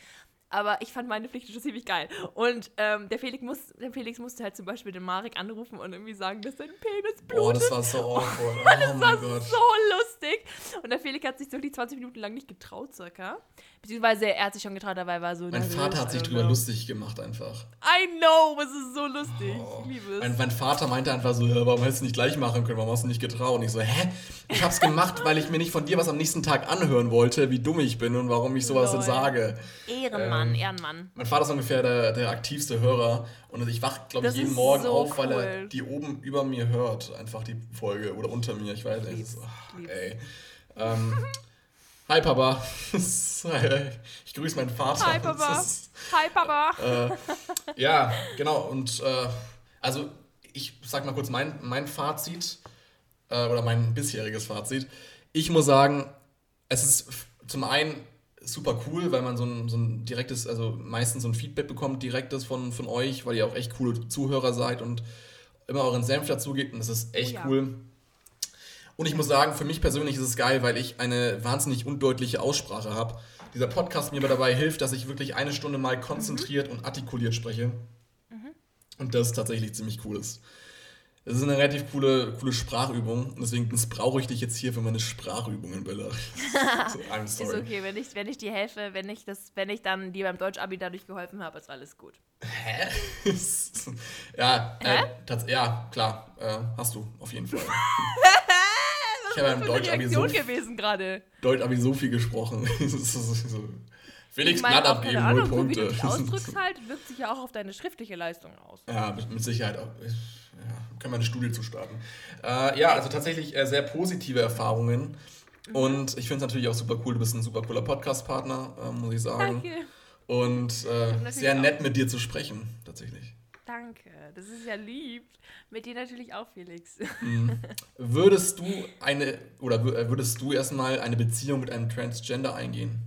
Aber ich fand meine Pflichten schon ziemlich geil. Und ähm, der, Felix muss, der Felix musste halt zum Beispiel den Marek anrufen und irgendwie sagen, dass sein Penis blutet. Boah, das war so awkward. Oh das war Gott. so lustig. Und der Felix hat sich so die 20 Minuten lang nicht getraut, circa. Beziehungsweise er hat sich schon getraut, dabei war so Mein nervös, Vater hat sich drüber know. lustig gemacht einfach. I know, es ist so lustig. Oh. Ich liebe es. Mein, mein Vater meinte einfach so, ja, warum hättest du nicht gleich machen können, warum hast du nicht getraut? Und ich so, hä? Ich hab's gemacht, weil ich mir nicht von dir was am nächsten Tag anhören wollte, wie dumm ich bin und warum ich sowas Lol. denn sage. Ehrenmann, Ähm, Ehrenmann. Mein Vater ist ungefähr der, der aktivste Hörer und ich wach, glaube ich, jeden Morgen so auf, weil er die oben über mir hört, einfach die Folge oder unter mir, ich weiß nicht. lieb's, ach, ey. Ähm, hi Papa. ich grüße meinen Vater. Hi, Papa. Ist- Hi, Papa. äh, ja, genau. Und äh, also ich sag mal kurz mein, mein Fazit äh, oder mein bisheriges Fazit. Ich muss sagen, es ist zum einen super cool, weil man so ein, so ein direktes, also meistens so ein Feedback bekommt, direktes von, von euch, weil ihr auch echt coole Zuhörer seid und immer euren Senf dazu gebt und das ist echt Oh ja. cool. Und ich muss sagen, für mich persönlich ist es geil, weil ich eine wahnsinnig undeutliche Aussprache habe. Dieser Podcast mir aber dabei hilft, dass ich wirklich eine Stunde mal konzentriert und artikuliert spreche. Und das tatsächlich ziemlich cool ist. Es ist eine relativ coole, coole Sprachübung und deswegen missbrauche ich dich jetzt hier für meine Sprachübungen, Bella. so, I'm Ist sorry. okay, wenn ich, wenn ich dir helfe, wenn ich, das, wenn ich dann dir beim Deutsch-Abi dadurch geholfen habe, ist alles gut. ja, Hä? äh, ja, klar, äh, hast du, auf jeden Fall. ich habe im Deutsch-Abi so, gewesen gerade. Deutsch-Abi so viel gesprochen. Felix Ich Blatt auch, abgeben, null Ahnung, so wie Punkte. du dich ausdrückst halt, wirkt sich ja auch auf deine schriftliche Leistung aus. Ja, mit, mit Sicherheit auch. Ja, können wir eine Studie zu starten. Äh, ja, also tatsächlich äh, sehr positive Erfahrungen. Mhm. Und ich finde es natürlich auch super cool. Du bist ein super cooler Podcast-Partner, äh, muss ich sagen. Danke. Und äh, sehr auch. nett mit dir zu sprechen, tatsächlich. Danke. Das ist ja lieb. Mit dir natürlich auch, Felix. Würdest du eine, oder äh, würdest du erstmal eine Beziehung mit einem Transgender eingehen?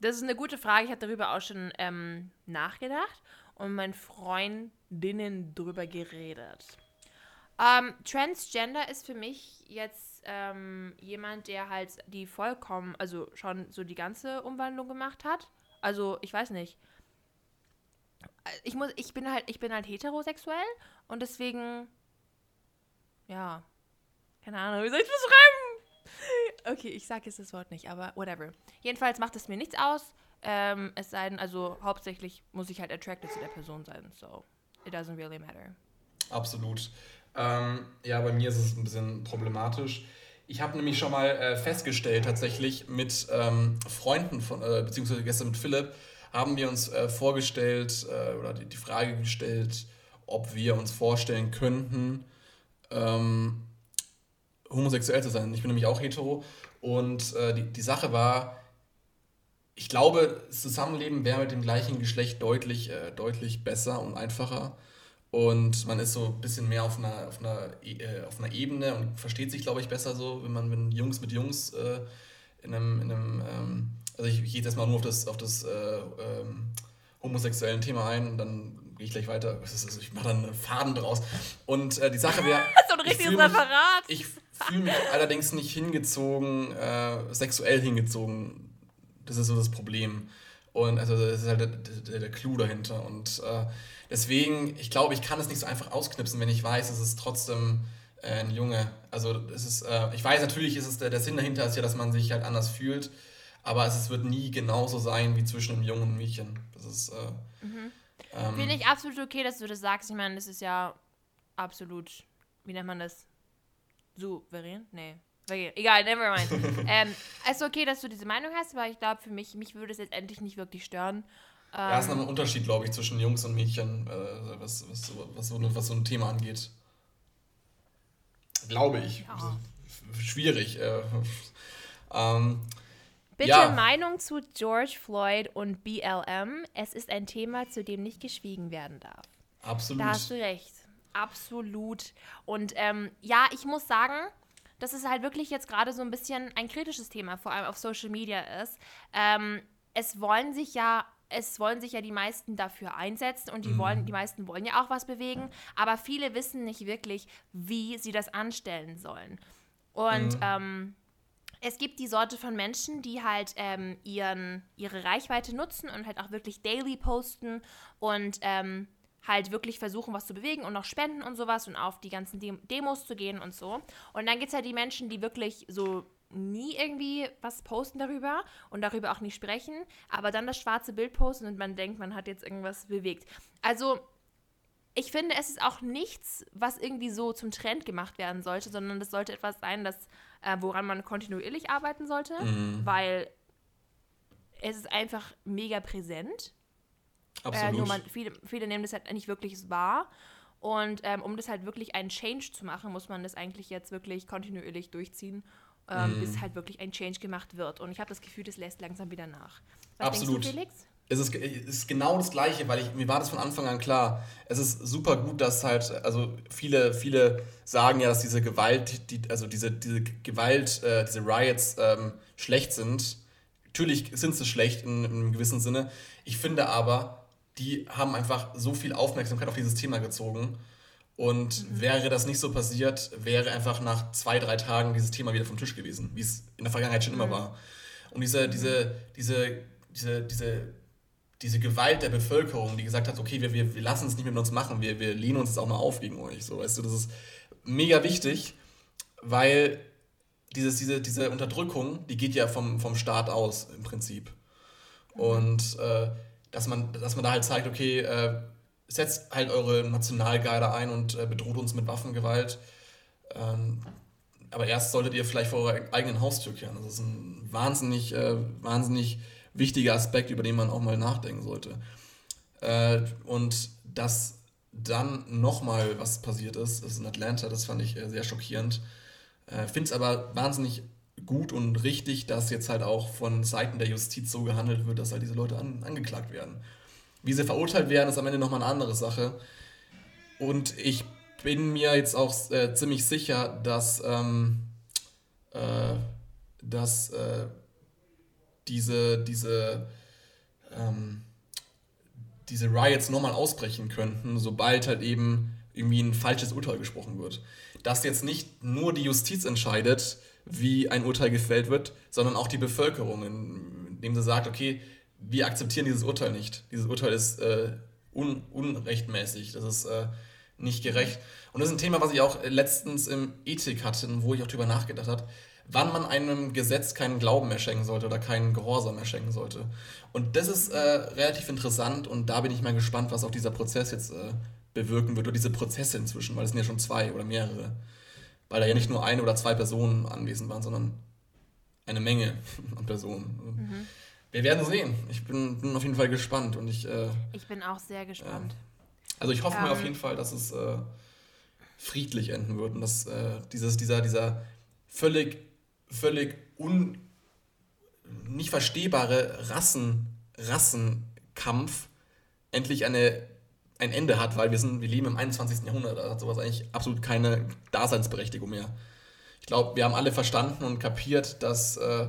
Das ist eine gute Frage. Ich habe darüber auch schon ähm, nachgedacht und mit meinen Freundinnen drüber geredet. Ähm, Transgender ist für mich jetzt ähm, jemand, der halt die vollkommen, also schon so die ganze Umwandlung gemacht hat. Also, ich weiß nicht. Ich muss, ich bin halt, ich bin halt heterosexuell und deswegen, ja, keine Ahnung, wie soll ich das beschreiben? Okay, ich sage jetzt das Wort nicht, aber whatever. Jedenfalls macht es mir nichts aus. Ähm, es sei denn, also hauptsächlich muss ich halt attracted zu der Person sein. So, it doesn't really matter. Absolut. Ähm, ja, bei mir ist es ein bisschen problematisch. Ich habe nämlich schon mal äh, festgestellt, tatsächlich mit ähm, Freunden von, äh, beziehungsweise gestern mit Philipp, haben wir uns äh, vorgestellt äh, oder die, die Frage gestellt, ob wir uns vorstellen könnten, ähm, homosexuell zu sein. Ich bin nämlich auch hetero und äh, die, die Sache war, ich glaube, das Zusammenleben wäre mit dem gleichen Geschlecht deutlich, äh, deutlich besser und einfacher. Und man ist so ein bisschen mehr auf einer, auf einer, äh, auf einer Ebene und versteht sich, glaube ich, besser so, wenn man wenn Jungs mit Jungs äh, in einem, in einem ähm, also ich, ich gehe jetzt erstmal nur auf das, auf das äh, ähm, homosexuellen Thema ein und dann gehe ich gleich weiter. Ist- Ich mache dann einen Faden draus. Und äh, die Sache wäre. So ein ich richtiges Referat. Ich fühle mich allerdings nicht hingezogen, äh, sexuell hingezogen. Das ist so das Problem. Und also das ist halt der, der, der Clou dahinter. Und äh, deswegen, ich glaube, ich kann es nicht so einfach ausknipsen, wenn ich weiß, es ist trotzdem äh, ein Junge. Also es ist, äh, ich weiß natürlich, ist es der, der Sinn dahinter ist ja, dass man sich halt anders fühlt, aber es, es wird nie genauso sein wie zwischen einem Jungen und einem Mädchen. Das ist äh, ähm, Finde ich absolut okay, dass du das sagst. Ich meine, das ist ja absolut, wie nennt man das? Souverän? Nee. Egal, never mind. ähm, es ist okay, dass du diese Meinung hast, aber ich glaube, für mich, mich würde es letztendlich nicht wirklich stören. Ja, es ist noch ein Unterschied, glaube ich, zwischen Jungs und Mädchen, äh, was, was, so- was, was so ein Thema angeht. Glaube ich. Ja. Schwierig. Äh, ähm, Bitte Ja. Meinung zu George Floyd und BLM. Es ist ein Thema, zu dem nicht geschwiegen werden darf. absolut. Da hast du recht. Absolut. Und ähm, ja, ich muss sagen, dass es halt wirklich jetzt gerade so ein bisschen ein kritisches Thema, vor allem auf Social Media ist. Ähm, es wollen sich ja es wollen sich ja die meisten dafür einsetzen und die wollen, die meisten wollen ja auch was bewegen, aber viele wissen nicht wirklich, wie sie das anstellen sollen. Und mhm. ähm, es gibt die Sorte von Menschen, die halt ähm, ihren, ihre Reichweite nutzen und halt auch wirklich daily posten und ähm, halt wirklich versuchen, was zu bewegen und noch spenden und sowas und auf die ganzen Dem Demos zu gehen und so. Und dann gibt es halt die Menschen, die wirklich so nie irgendwie was posten darüber und darüber auch nicht sprechen, aber dann das schwarze Bild posten und man denkt, man hat jetzt irgendwas bewegt. Also ich finde, es ist auch nichts, was irgendwie so zum Trend gemacht werden sollte, sondern es sollte etwas sein, das, äh, woran man kontinuierlich arbeiten sollte, mhm. weil es ist einfach mega präsent Absolut. Äh, nur man, viele, viele nehmen das halt nicht wirklich wahr. Und ähm, um das halt wirklich einen Change zu machen, muss man das eigentlich jetzt wirklich kontinuierlich durchziehen, ähm, mm. bis halt wirklich ein Change gemacht wird. Und ich habe das Gefühl, das lässt langsam wieder nach. Was Absolut. Du, Felix? Es ist, es ist genau das Gleiche, weil ich, mir war das von Anfang an klar. Es ist super gut, dass halt, also viele, viele sagen ja, dass diese Gewalt, die, also diese, diese Gewalt, äh, diese Riots ähm, schlecht sind. Natürlich sind sie schlecht in, in einem gewissen Sinne. Ich finde aber, die haben einfach so viel Aufmerksamkeit auf dieses Thema gezogen. Und mhm. wäre das nicht so passiert, wäre einfach nach zwei, drei Tagen dieses Thema wieder vom Tisch gewesen, wie es in der Vergangenheit schon mhm. immer war. Und diese, diese, diese, diese, diese, diese Gewalt der Bevölkerung, die gesagt hat, okay, wir, wir, wir lassen es nicht mehr mit uns machen, wir, wir lehnen uns jetzt auch mal auf gegen euch. So, weißt du, das ist mega wichtig, weil dieses, diese, diese Unterdrückung, die geht ja vom, vom Staat aus im Prinzip. Mhm. Und äh, dass man, dass man da halt zeigt, okay, äh, setzt halt eure Nationalgarde ein und äh, bedroht uns mit Waffengewalt. Ähm, aber erst solltet ihr vielleicht vor eurer eigenen Haustür kehren. Das ist ein wahnsinnig, äh, wahnsinnig wichtiger Aspekt, über den man auch mal nachdenken sollte. Äh, und dass dann nochmal was passiert ist, ist in Atlanta, das fand ich äh, sehr schockierend. Äh, Finde es aber wahnsinnig gut und richtig, dass jetzt halt auch von Seiten der Justiz so gehandelt wird, dass halt diese Leute an, angeklagt werden. Wie sie verurteilt werden, ist am Ende nochmal eine andere Sache. Und ich bin mir jetzt auch äh, ziemlich sicher, dass, ähm, äh, dass äh, diese, diese, ähm, diese Riots nochmal ausbrechen könnten, sobald halt eben irgendwie ein falsches Urteil gesprochen wird. Dass jetzt nicht nur die Justiz entscheidet, wie ein Urteil gefällt wird, sondern auch die Bevölkerung, indem sie sagt, okay, wir akzeptieren dieses Urteil nicht. Dieses Urteil ist äh, un unrechtmäßig, das ist äh, nicht gerecht. Und das ist ein Thema, was ich auch letztens im Ethik hatte, wo ich auch drüber nachgedacht habe, wann man einem Gesetz keinen Glauben mehr schenken sollte oder keinen Gehorsam mehr schenken sollte. Und das ist äh, relativ interessant und da bin ich mal gespannt, was auch dieser Prozess jetzt äh, bewirken wird, oder diese Prozesse inzwischen, weil es sind ja schon zwei oder mehrere weil da ja nicht nur eine oder zwei Personen anwesend waren, sondern eine Menge an Personen. Mhm. Wir werden sehen. Ich bin, bin, auf jeden Fall gespannt und ich. Äh, ich bin auch sehr gespannt. Äh, also ich hoffe ähm, mir auf jeden Fall, dass es äh, friedlich enden wird und dass äh, dieses, dieser, dieser völlig, völlig un, nicht verstehbare Rassen, Rassenkampf endlich eine ein Ende hat, weil wir sind, wir leben im 21. Jahrhundert, da hat sowas eigentlich absolut keine Daseinsberechtigung mehr. Ich glaube, wir haben alle verstanden und kapiert, dass äh,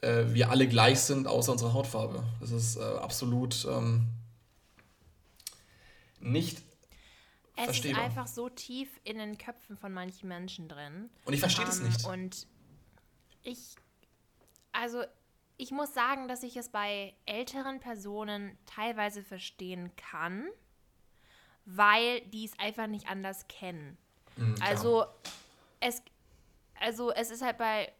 äh, wir alle gleich sind, außer unserer Hautfarbe. Das ist äh, absolut ähm, nicht es ist einfach so tief in den Köpfen von manchen Menschen drin. Und ich verstehe ähm, das nicht. Und ich, also ich muss sagen, dass ich es bei älteren Personen teilweise verstehen kann weil die es einfach nicht anders kennen. Mhm, also es, also es ist halt bei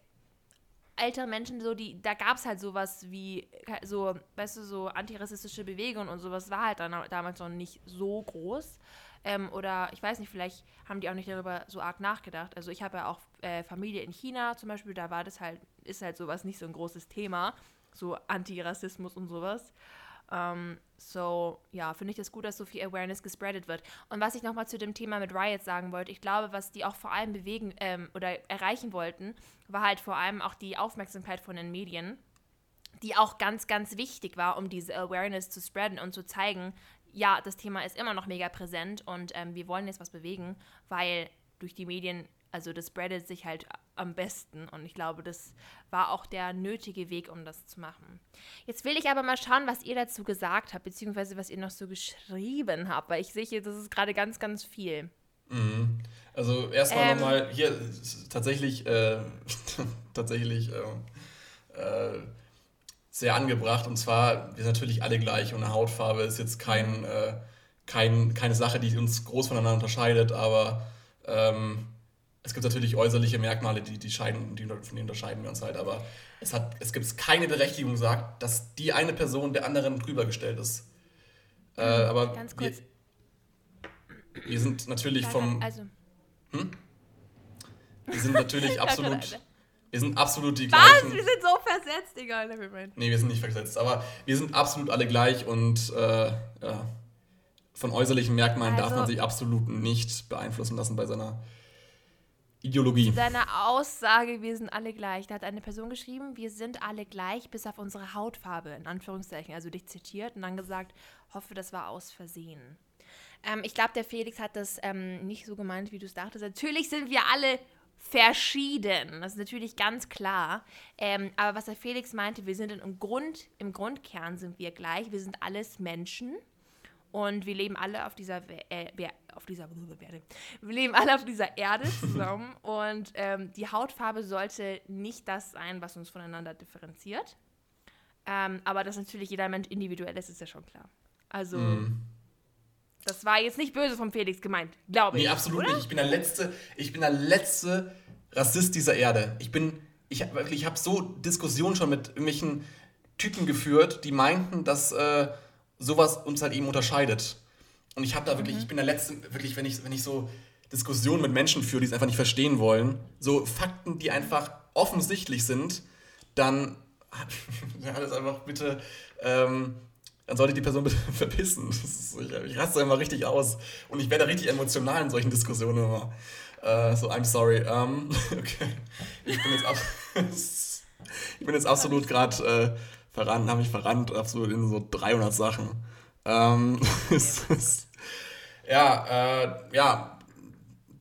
älteren Menschen so, die, da gab es halt sowas wie, so, weißt du, so antirassistische Bewegungen und sowas war halt dann damals noch nicht so groß. Ähm, oder ich weiß nicht, vielleicht haben die auch nicht darüber so arg nachgedacht. Also ich habe ja auch äh, Familie in China zum Beispiel, da war das halt, ist halt sowas nicht so ein großes Thema, so Antirassismus und sowas. Um, ähm, so, ja, finde ich das gut, dass so viel Awareness gespreadet wird. Und was ich nochmal zu dem Thema mit Riots sagen wollte, ich glaube, was die auch vor allem bewegen ähm, oder erreichen wollten, war halt vor allem auch die Aufmerksamkeit von den Medien, die auch ganz, ganz wichtig war, um diese Awareness zu spreaden und zu zeigen, ja, das Thema ist immer noch mega präsent und ähm, wir wollen jetzt was bewegen, weil durch die Medien, also das spreadet sich halt am besten und ich glaube, das war auch der nötige Weg, um das zu machen. Jetzt will ich aber mal schauen, was ihr dazu gesagt habt, beziehungsweise was ihr noch so geschrieben habt, weil ich sehe hier, das ist gerade ganz, ganz viel. Mhm. Also erstmal ähm, nochmal hier tatsächlich, äh, tatsächlich äh, äh, sehr angebracht. Und zwar, wir sind natürlich alle gleich und eine Hautfarbe ist jetzt kein, äh, kein, keine Sache, die uns groß voneinander unterscheidet, aber ähm, es gibt natürlich äußerliche Merkmale, die, die, scheiden, die, von denen unterscheiden wir uns halt, aber es, hat, es gibt keine Berechtigung, sagt, dass die eine Person der anderen drüber gestellt ist. Äh, aber Ganz kurz. Wir, wir sind natürlich vom. Also. Hm? Wir sind natürlich absolut. Wir sind absolut die gleichen. Was? Wir sind so versetzt, egal. Nee, wir sind nicht versetzt, aber wir sind absolut alle gleich und äh, ja, von äußerlichen Merkmalen also, darf man also sich absolut nicht beeinflussen lassen bei seiner Ideologie. Seine Aussage, wir sind alle gleich. Da hat eine Person geschrieben, wir sind alle gleich, bis auf unsere Hautfarbe, in Anführungszeichen. Also dich zitiert und dann gesagt, hoffe, das war aus Versehen. Ähm, ich glaube, der Felix hat das ähm, nicht so gemeint, wie du es dachtest. Natürlich sind wir alle verschieden. Das ist natürlich ganz klar. Ähm, aber was der Felix meinte, wir sind im Grund, im Grundkern sind wir gleich. Wir sind alles Menschen. Und wir leben alle auf dieser, äh, auf dieser, wir leben alle auf dieser Erde zusammen. und ähm, die Hautfarbe sollte nicht das sein, was uns voneinander differenziert. Ähm, aber dass natürlich jeder Mensch individuell ist, ist ja schon klar. Also, mm. Das war jetzt nicht böse vom Felix gemeint, glaube ich. Nee, absolut oder? nicht. Ich bin der letzte, ich bin der letzte Rassist dieser Erde. Ich bin, ich habe ich hab so Diskussionen schon mit irgendwelchen Typen geführt, die meinten, dass äh, sowas uns halt eben unterscheidet. Und ich habe da wirklich, mhm. ich bin der Letzte, wirklich, wenn ich, wenn ich so Diskussionen mit Menschen führe, die es einfach nicht verstehen wollen, so Fakten, die einfach offensichtlich sind, dann ja, das einfach bitte, ähm, dann sollte die Person bitte verpissen. Ist, ich, ich raste immer richtig aus. Und ich werde richtig emotional in solchen Diskussionen immer. Äh, so, I'm sorry. Um, okay. Ich bin jetzt, ab ich bin jetzt absolut gerade äh, verrannt, habe mich verrannt, absolut in so 300 Sachen. Ähm, ja, äh, ja,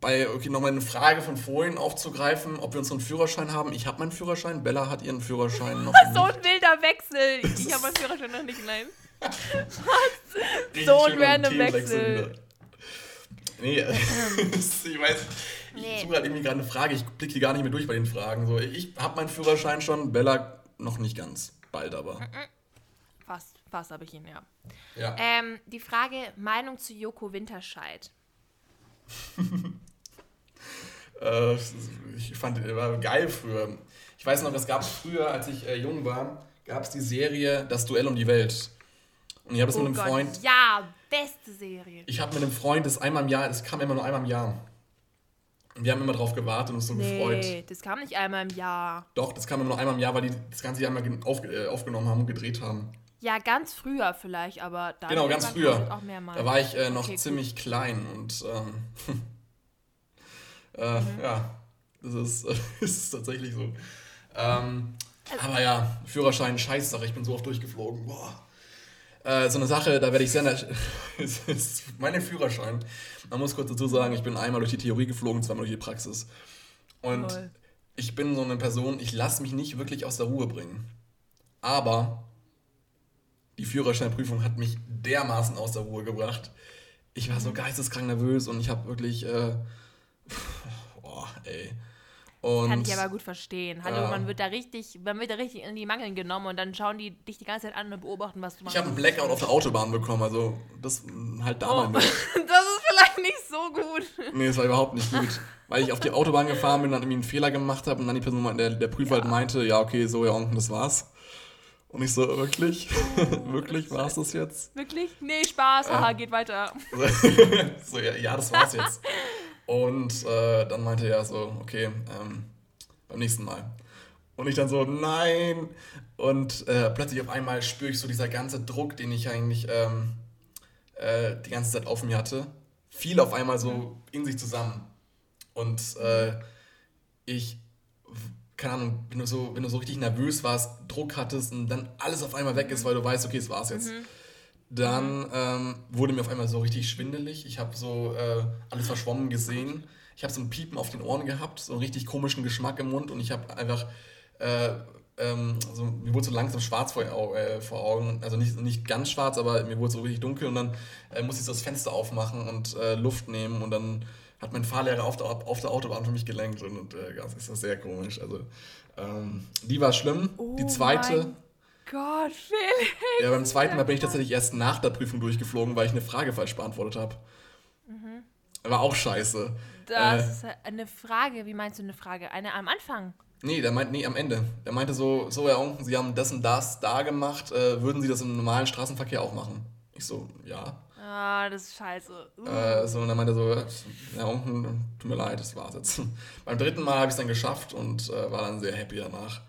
bei, okay, nochmal eine Frage von vorhin aufzugreifen, ob wir unseren Führerschein haben. Ich habe meinen Führerschein, Bella hat ihren Führerschein noch nicht. so ein wilder Wechsel. Ich habe meinen Führerschein noch nicht, nein. Was? so ein random Wechsel. Nee, ich weiß, nee. ich suche halt irgendwie gerade eine Frage, ich blicke die gar nicht mehr durch bei den Fragen. So, ich habe meinen Führerschein schon, Bella noch nicht ganz. Bald aber. Fast, fast habe ich ihn, ja. ja. Ähm, die Frage, Meinung zu Joko Winterscheid. äh, ich fand, er war geil früher. Ich weiß noch, das gab es früher, als ich äh, jung war, gab es die Serie Das Duell um die Welt. Und ich habe das oh mit einem Gott, Freund. Ja, beste Serie. Ich habe mit einem Freund das einmal im Jahr, das kam immer nur einmal im Jahr. Und wir haben immer drauf gewartet und uns so nee, gefreut. Nee, das kam nicht einmal im Jahr. Doch, das kam immer nur einmal im Jahr, weil die das ganze Jahr mal auf, äh, aufgenommen haben und gedreht haben. Ja, ganz früher vielleicht, aber da Genau, ganz früher. Auch mehrmals. Da war ich äh, noch okay, ziemlich gut. klein und ähm, äh, mhm. ja, das ist, äh, ist tatsächlich so. Ähm, also, aber ja, Führerschein, Scheißsache, ich bin so oft durchgeflogen. Boah. Äh, so eine Sache, da werde ich sehr. ist, ist meine Führerschein. Man muss kurz dazu sagen, ich bin einmal durch die Theorie geflogen, zweimal durch die Praxis. Und Toll. ich bin so eine Person, ich lasse mich nicht wirklich aus der Ruhe bringen. Aber die Führerscheinprüfung hat mich dermaßen aus der Ruhe gebracht. Ich war so geisteskrank nervös und ich habe wirklich. Äh, boah, ey. Und, Kann ich aber gut verstehen. Hallo, äh, man wird da richtig, man wird da richtig in die Mangeln genommen und dann schauen die dich die ganze Zeit an und beobachten, was du machst. Ich habe einen Blackout auf der Autobahn bekommen, also das halt damals. Oh, das ist vielleicht nicht so gut. Nee, das war überhaupt nicht gut. Weil ich auf die Autobahn gefahren bin, dann irgendwie einen Fehler gemacht habe und dann die Person, der, der Prüfer halt ja. halt meinte, ja, okay, so, ja, und das war's. Und ich so, wirklich? Wirklich? War es das jetzt? Wirklich? Nee, Spaß, haha, geht weiter. so, ja, ja, das war's jetzt. Und äh, dann meinte er so, okay, ähm, beim nächsten Mal. Und ich dann so, nein. Und äh, plötzlich auf einmal spüre ich so dieser ganze Druck, den ich eigentlich ähm, äh, die ganze Zeit auf mir hatte, fiel auf einmal so in sich zusammen. Und äh, ich, keine Ahnung, wenn du, so, wenn du so richtig nervös warst, Druck hattest und dann alles auf einmal weg ist, weil du weißt, okay, es war's jetzt. Mhm. Dann ähm, wurde mir auf einmal so richtig schwindelig. Ich habe so äh, alles verschwommen gesehen. Ich habe so ein Piepen auf den Ohren gehabt, so einen richtig komischen Geschmack im Mund und ich habe einfach, äh, ähm, so, mir wurde so langsam schwarz vor, äh, vor Augen. Also nicht, nicht ganz schwarz, aber mir wurde so richtig dunkel und dann äh, musste ich so das Fenster aufmachen und äh, Luft nehmen und dann hat mein Fahrlehrer auf der, auf der Autobahn für mich gelenkt und, und äh, das ist sehr komisch. Also ähm, die war schlimm. Oh die zweite. Gott, Felix. Ja, beim zweiten Mal bin ich tatsächlich erst nach der Prüfung durchgeflogen, weil ich eine Frage falsch beantwortet habe. Mhm. War auch scheiße. Das Äh, ist eine Frage. Wie meinst du eine Frage? Eine am Anfang? nee, der meint, nee, am Ende. Der meinte so, so, Herr Onken, Sie haben das und das da gemacht, äh, würden Sie das im normalen Straßenverkehr auch machen? Ich so, ja. Ah, das ist scheiße. Uh. Äh, so, und dann meinte er so, Herr Onken, tut mir leid, das war's jetzt. Beim dritten Mal habe ich es dann geschafft und äh, war dann sehr happy danach.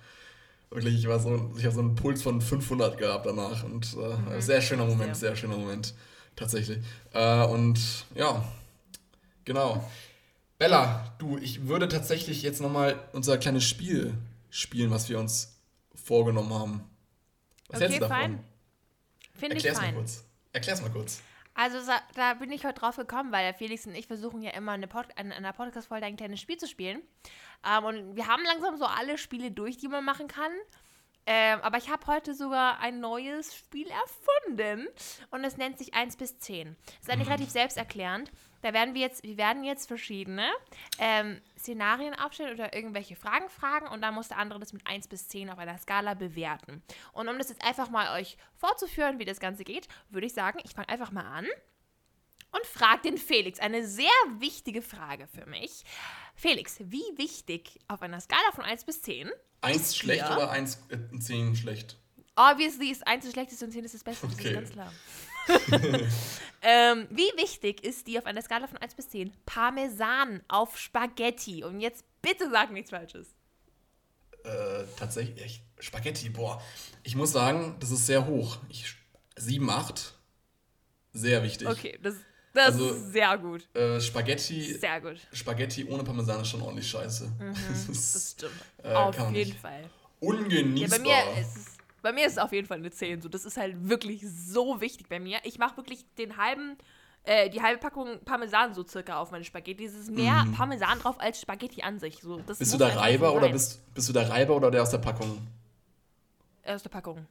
Wirklich, ich war so, ich habe so einen Puls von 500 gehabt danach und äh, sehr schöner Moment, sehr schöner Moment, tatsächlich. Äh, und ja, genau. Bella, du, ich würde tatsächlich jetzt nochmal unser kleines Spiel spielen, was wir uns vorgenommen haben. Was okay, hältst du davon? fein. Ich Erklär's mal fein. kurz. Erklär's mal kurz. Also da bin ich heute drauf gekommen, weil der Felix und ich versuchen ja immer eine Pod in einer Podcast-Folge ein kleines Spiel zu spielen. Ähm, und wir haben langsam so alle Spiele durch, die man machen kann. Ähm, aber ich habe heute sogar ein neues Spiel erfunden und es nennt sich 1 bis 10. Das ist eigentlich relativ selbsterklärend. Da werden wir jetzt, wir werden jetzt verschiedene ähm, Szenarien aufstellen oder irgendwelche Fragen fragen und dann muss der andere das mit 1 bis 10 auf einer Skala bewerten. Und um das jetzt einfach mal euch vorzuführen, wie das Ganze geht, würde ich sagen, ich fange einfach mal an und frage den Felix eine sehr wichtige Frage für mich. Felix, wie wichtig auf einer Skala von 1 bis 10 Eins schlecht Ja. oder eins, äh, zehn schlecht? Obviously ist 1 das Schlechteste und 10 ist das Beste, das Okay. ist ganz klar. ähm, wie wichtig ist die auf einer Skala von 1 bis 10 Parmesan auf Spaghetti? Und jetzt bitte sag nichts Falsches. Äh, tatsächlich, echt, Spaghetti, boah. Ich muss sagen, das ist sehr hoch. Ich, 7, 8. Sehr wichtig. Okay, das, das Also- ist sehr gut. Äh, Spaghetti, Sehr gut. Spaghetti ohne Parmesan ist schon ordentlich scheiße. das Das ist stimmt. Äh, auf jeden nicht. Fall. Ja, ungenießbar. bei mir ist es. Bei mir ist es auf jeden Fall eine 10. So, das ist halt wirklich so wichtig bei mir. Ich mache wirklich den halben, äh, die halbe Packung Parmesan so circa auf meine Spaghetti. Es ist mehr Parmesan drauf als Spaghetti an sich. So, Mhm. bist du der Reiber oder bist, bist du der Reiber oder der aus der Packung? Aus der Packung.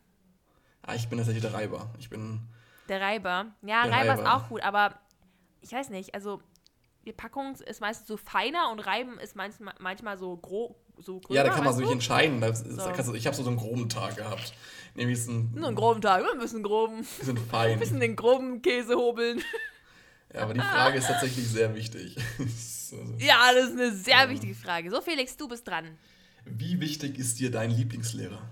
Ah, ich bin tatsächlich der Reiber. Ich bin. Der Reiber. Ja, Der Reiber, ist Reiber. auch gut, aber ich weiß nicht, also die Packung ist meistens so feiner und Reiben ist manchmal, manchmal so grob. So gröber, Ja, da kann man sich du? entscheiden. Da, ist- da So. ich habe so, so einen groben Tag gehabt. Nämlich ein, Nur einen groben Tag, ein bisschen groben. Ein die sind fein. bisschen den groben Käse hobeln. Ja, aber die Frage ist tatsächlich sehr wichtig. also, Ja, das ist eine sehr wichtige Frage. So, Felix, du bist dran. wie wichtig ist dir dein Lieblingslehrer?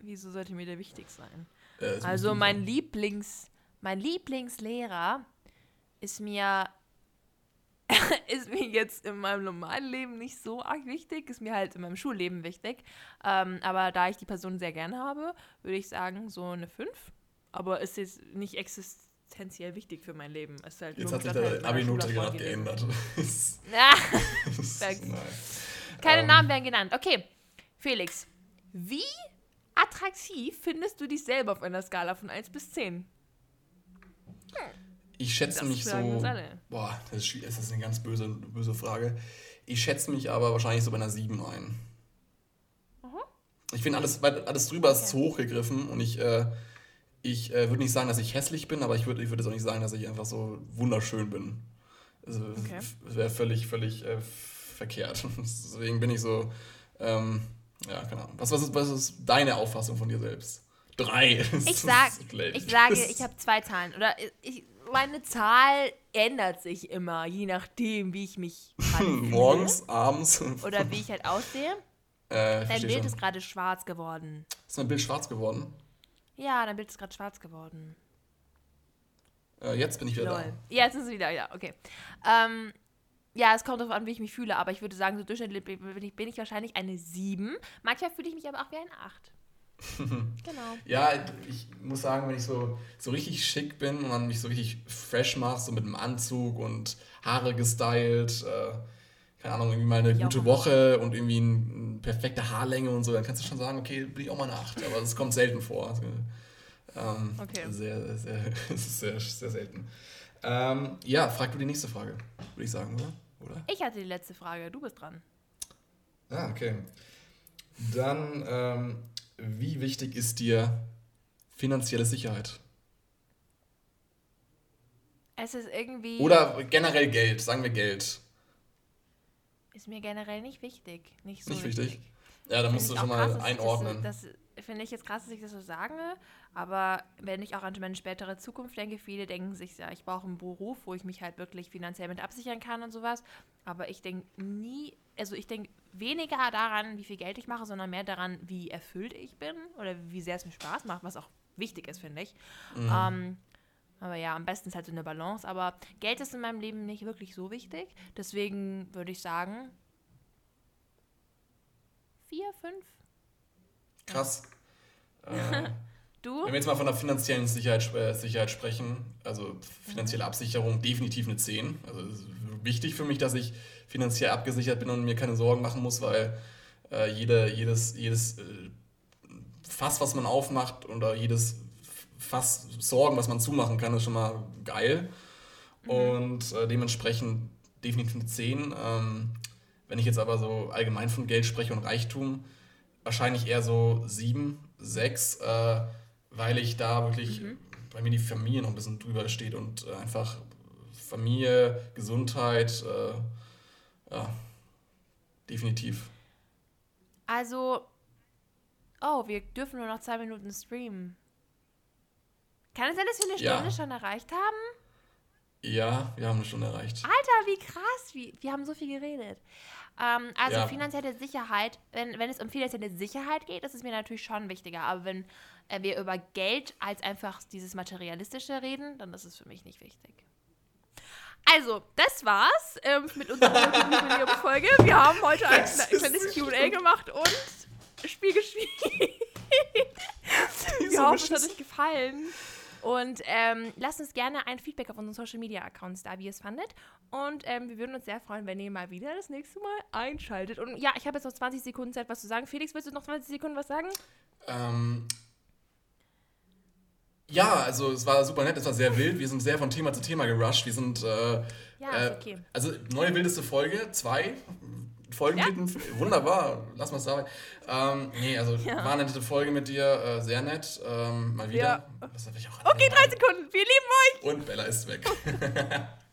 Wieso sollte mir der wichtig sein? Äh, das Also mein sagen. Lieblings, mein Lieblingslehrer ist mir ist mir jetzt in meinem normalen Leben nicht so arg wichtig, ist mir halt in meinem Schulleben wichtig. Ähm, aber da ich die Person sehr gerne habe, würde ich sagen so eine 5. Aber ist jetzt nicht existenziell wichtig für mein Leben. Ist halt Jetzt hat sich der meiner Abi-Note gerade geändert. Keine Ähm. Namen werden genannt. Okay, Felix, wie attraktiv findest du dich selber auf einer Skala von 1 bis 10? Ich schätze Das mich so. alle. Boah, das ist, das ist eine ganz böse, böse Frage. Ich schätze mich aber wahrscheinlich so bei einer 7 ein. Ich finde alles, alles drüber ist zu hoch gegriffen und ich, äh, ich äh, würde nicht sagen, dass ich hässlich bin, aber ich würde ich würd jetzt auch nicht sagen, dass ich einfach so wunderschön bin. Also, Okay. Das wäre völlig, völlig äh, verkehrt. Deswegen bin ich so, ähm, ja, keine Ahnung. Was, was, ist, was ist deine Auffassung von dir selbst? Drei. Ich sag, ich sage, ich habe zwei Zahlen. Oder ich, meine Zahl ändert sich immer, je nachdem, wie ich mich Morgens, abends. Oder wie ich halt aussehe. Äh, Dein Bild schon. ist gerade schwarz geworden. Ist mein Bild schwarz geworden? Ja, dein Bild ist gerade schwarz geworden. Äh, jetzt bin ich wieder Lol. Ja, jetzt ist es wieder, ja, okay. Ähm, ja, es kommt darauf an, wie ich mich fühle, aber ich würde sagen, so durchschnittlich bin ich, bin ich wahrscheinlich eine 7. Manchmal fühle ich mich aber auch wie eine 8. genau. Ja, ich muss sagen, wenn ich so, so richtig schick bin und dann mich so richtig fresh mache, so mit einem Anzug und Haare gestylt, äh, keine Ahnung, irgendwie mal eine Ich gute. Woche und irgendwie eine perfekte Haarlänge und so, dann kannst du schon sagen, okay, bin ich auch mal eine 8. Aber das kommt selten vor. Also, Ähm, okay. Sehr, sehr, sehr, sehr selten. Ähm, ja, frag du die nächste Frage, würde ich sagen, oder? oder? Ich hatte die letzte Frage, du bist dran. Ah, okay. Dann, ähm, wie wichtig ist dir finanzielle Sicherheit? Es ist irgendwie. Oder generell Geld, sagen wir Geld. Ist mir generell nicht wichtig. Nicht so nicht wichtig. wichtig. Ja, da musst du schon mal krass, einordnen. Das, das, das finde ich jetzt krass, dass ich das so sage, aber wenn ich auch an meine spätere Zukunft denke, viele denken sich ja, ich brauche einen Beruf, wo ich mich halt wirklich finanziell mit absichern kann und sowas. Aber ich denke nie, also ich denke weniger daran, wie viel Geld ich mache, sondern mehr daran, wie erfüllt ich bin oder wie sehr es mir Spaß macht, was auch wichtig ist, finde ich. Mhm. Ähm, aber ja, am besten ist halt so eine Balance. Aber Geld ist in meinem Leben nicht wirklich so wichtig. Deswegen würde ich sagen, vier, fünf. Krass. Äh, du? Wenn wir jetzt mal von der finanziellen Sicherheit, äh, Sicherheit sprechen, also finanzielle Absicherung, definitiv eine 10. Also es ist wichtig für mich, dass ich finanziell abgesichert bin und mir keine Sorgen machen muss, weil äh, jede, jedes, jedes äh, Fass, was man aufmacht oder jedes Fass Sorgen, was man zumachen kann, ist schon mal geil. Mhm. Und äh, dementsprechend definitiv eine 10. Ähm, wenn ich jetzt aber so allgemein von Geld spreche und Reichtum, wahrscheinlich eher so sieben, sechs, äh, weil ich da wirklich mhm. bei mir die Familie noch ein bisschen drüber steht und äh, einfach Familie, Gesundheit, äh, ja, definitiv. Also, oh, wir dürfen nur noch zwei Minuten streamen. Kann es sein, dass wir eine Stunde ja. schon erreicht haben? Ja, wir haben eine Stunde erreicht. Alter, wie krass. Wie, wir haben so viel geredet. Ähm, also ja. finanzielle Sicherheit, wenn, wenn es um finanzielle Sicherheit geht, ist es mir natürlich schon wichtiger. Aber wenn äh, wir über Geld als einfach dieses Materialistische reden, dann ist es für mich nicht wichtig. Also, das war's ähm, mit unserer Folge. Wir haben heute ein kleines QA gemacht und Spiel gespielt. Wir hoffen, es hat euch gefallen. Und ähm, lasst uns gerne ein Feedback auf unseren Social Media Accounts da, wie ihr es fandet. Und ähm, wir würden uns sehr freuen, wenn ihr mal wieder das nächste Mal einschaltet. Und ja, ich habe jetzt noch 20 Sekunden Zeit, was zu sagen. Felix, willst du noch 20 Sekunden was sagen? Ähm. Ja, also es war super nett, es war sehr wild. Wir sind sehr von Thema zu Thema gerusht. Wir sind. Äh, ja, äh, okay. also neue wildeste Folge, zwei. Folgentitel, ja. wunderbar, lass mal sagen. Ähm, nee, also ja. war eine nette Folge mit dir, äh, sehr nett. Ähm, mal wieder. Ja. okay, drei Sekunden, wir lieben euch. Und Bella ist weg.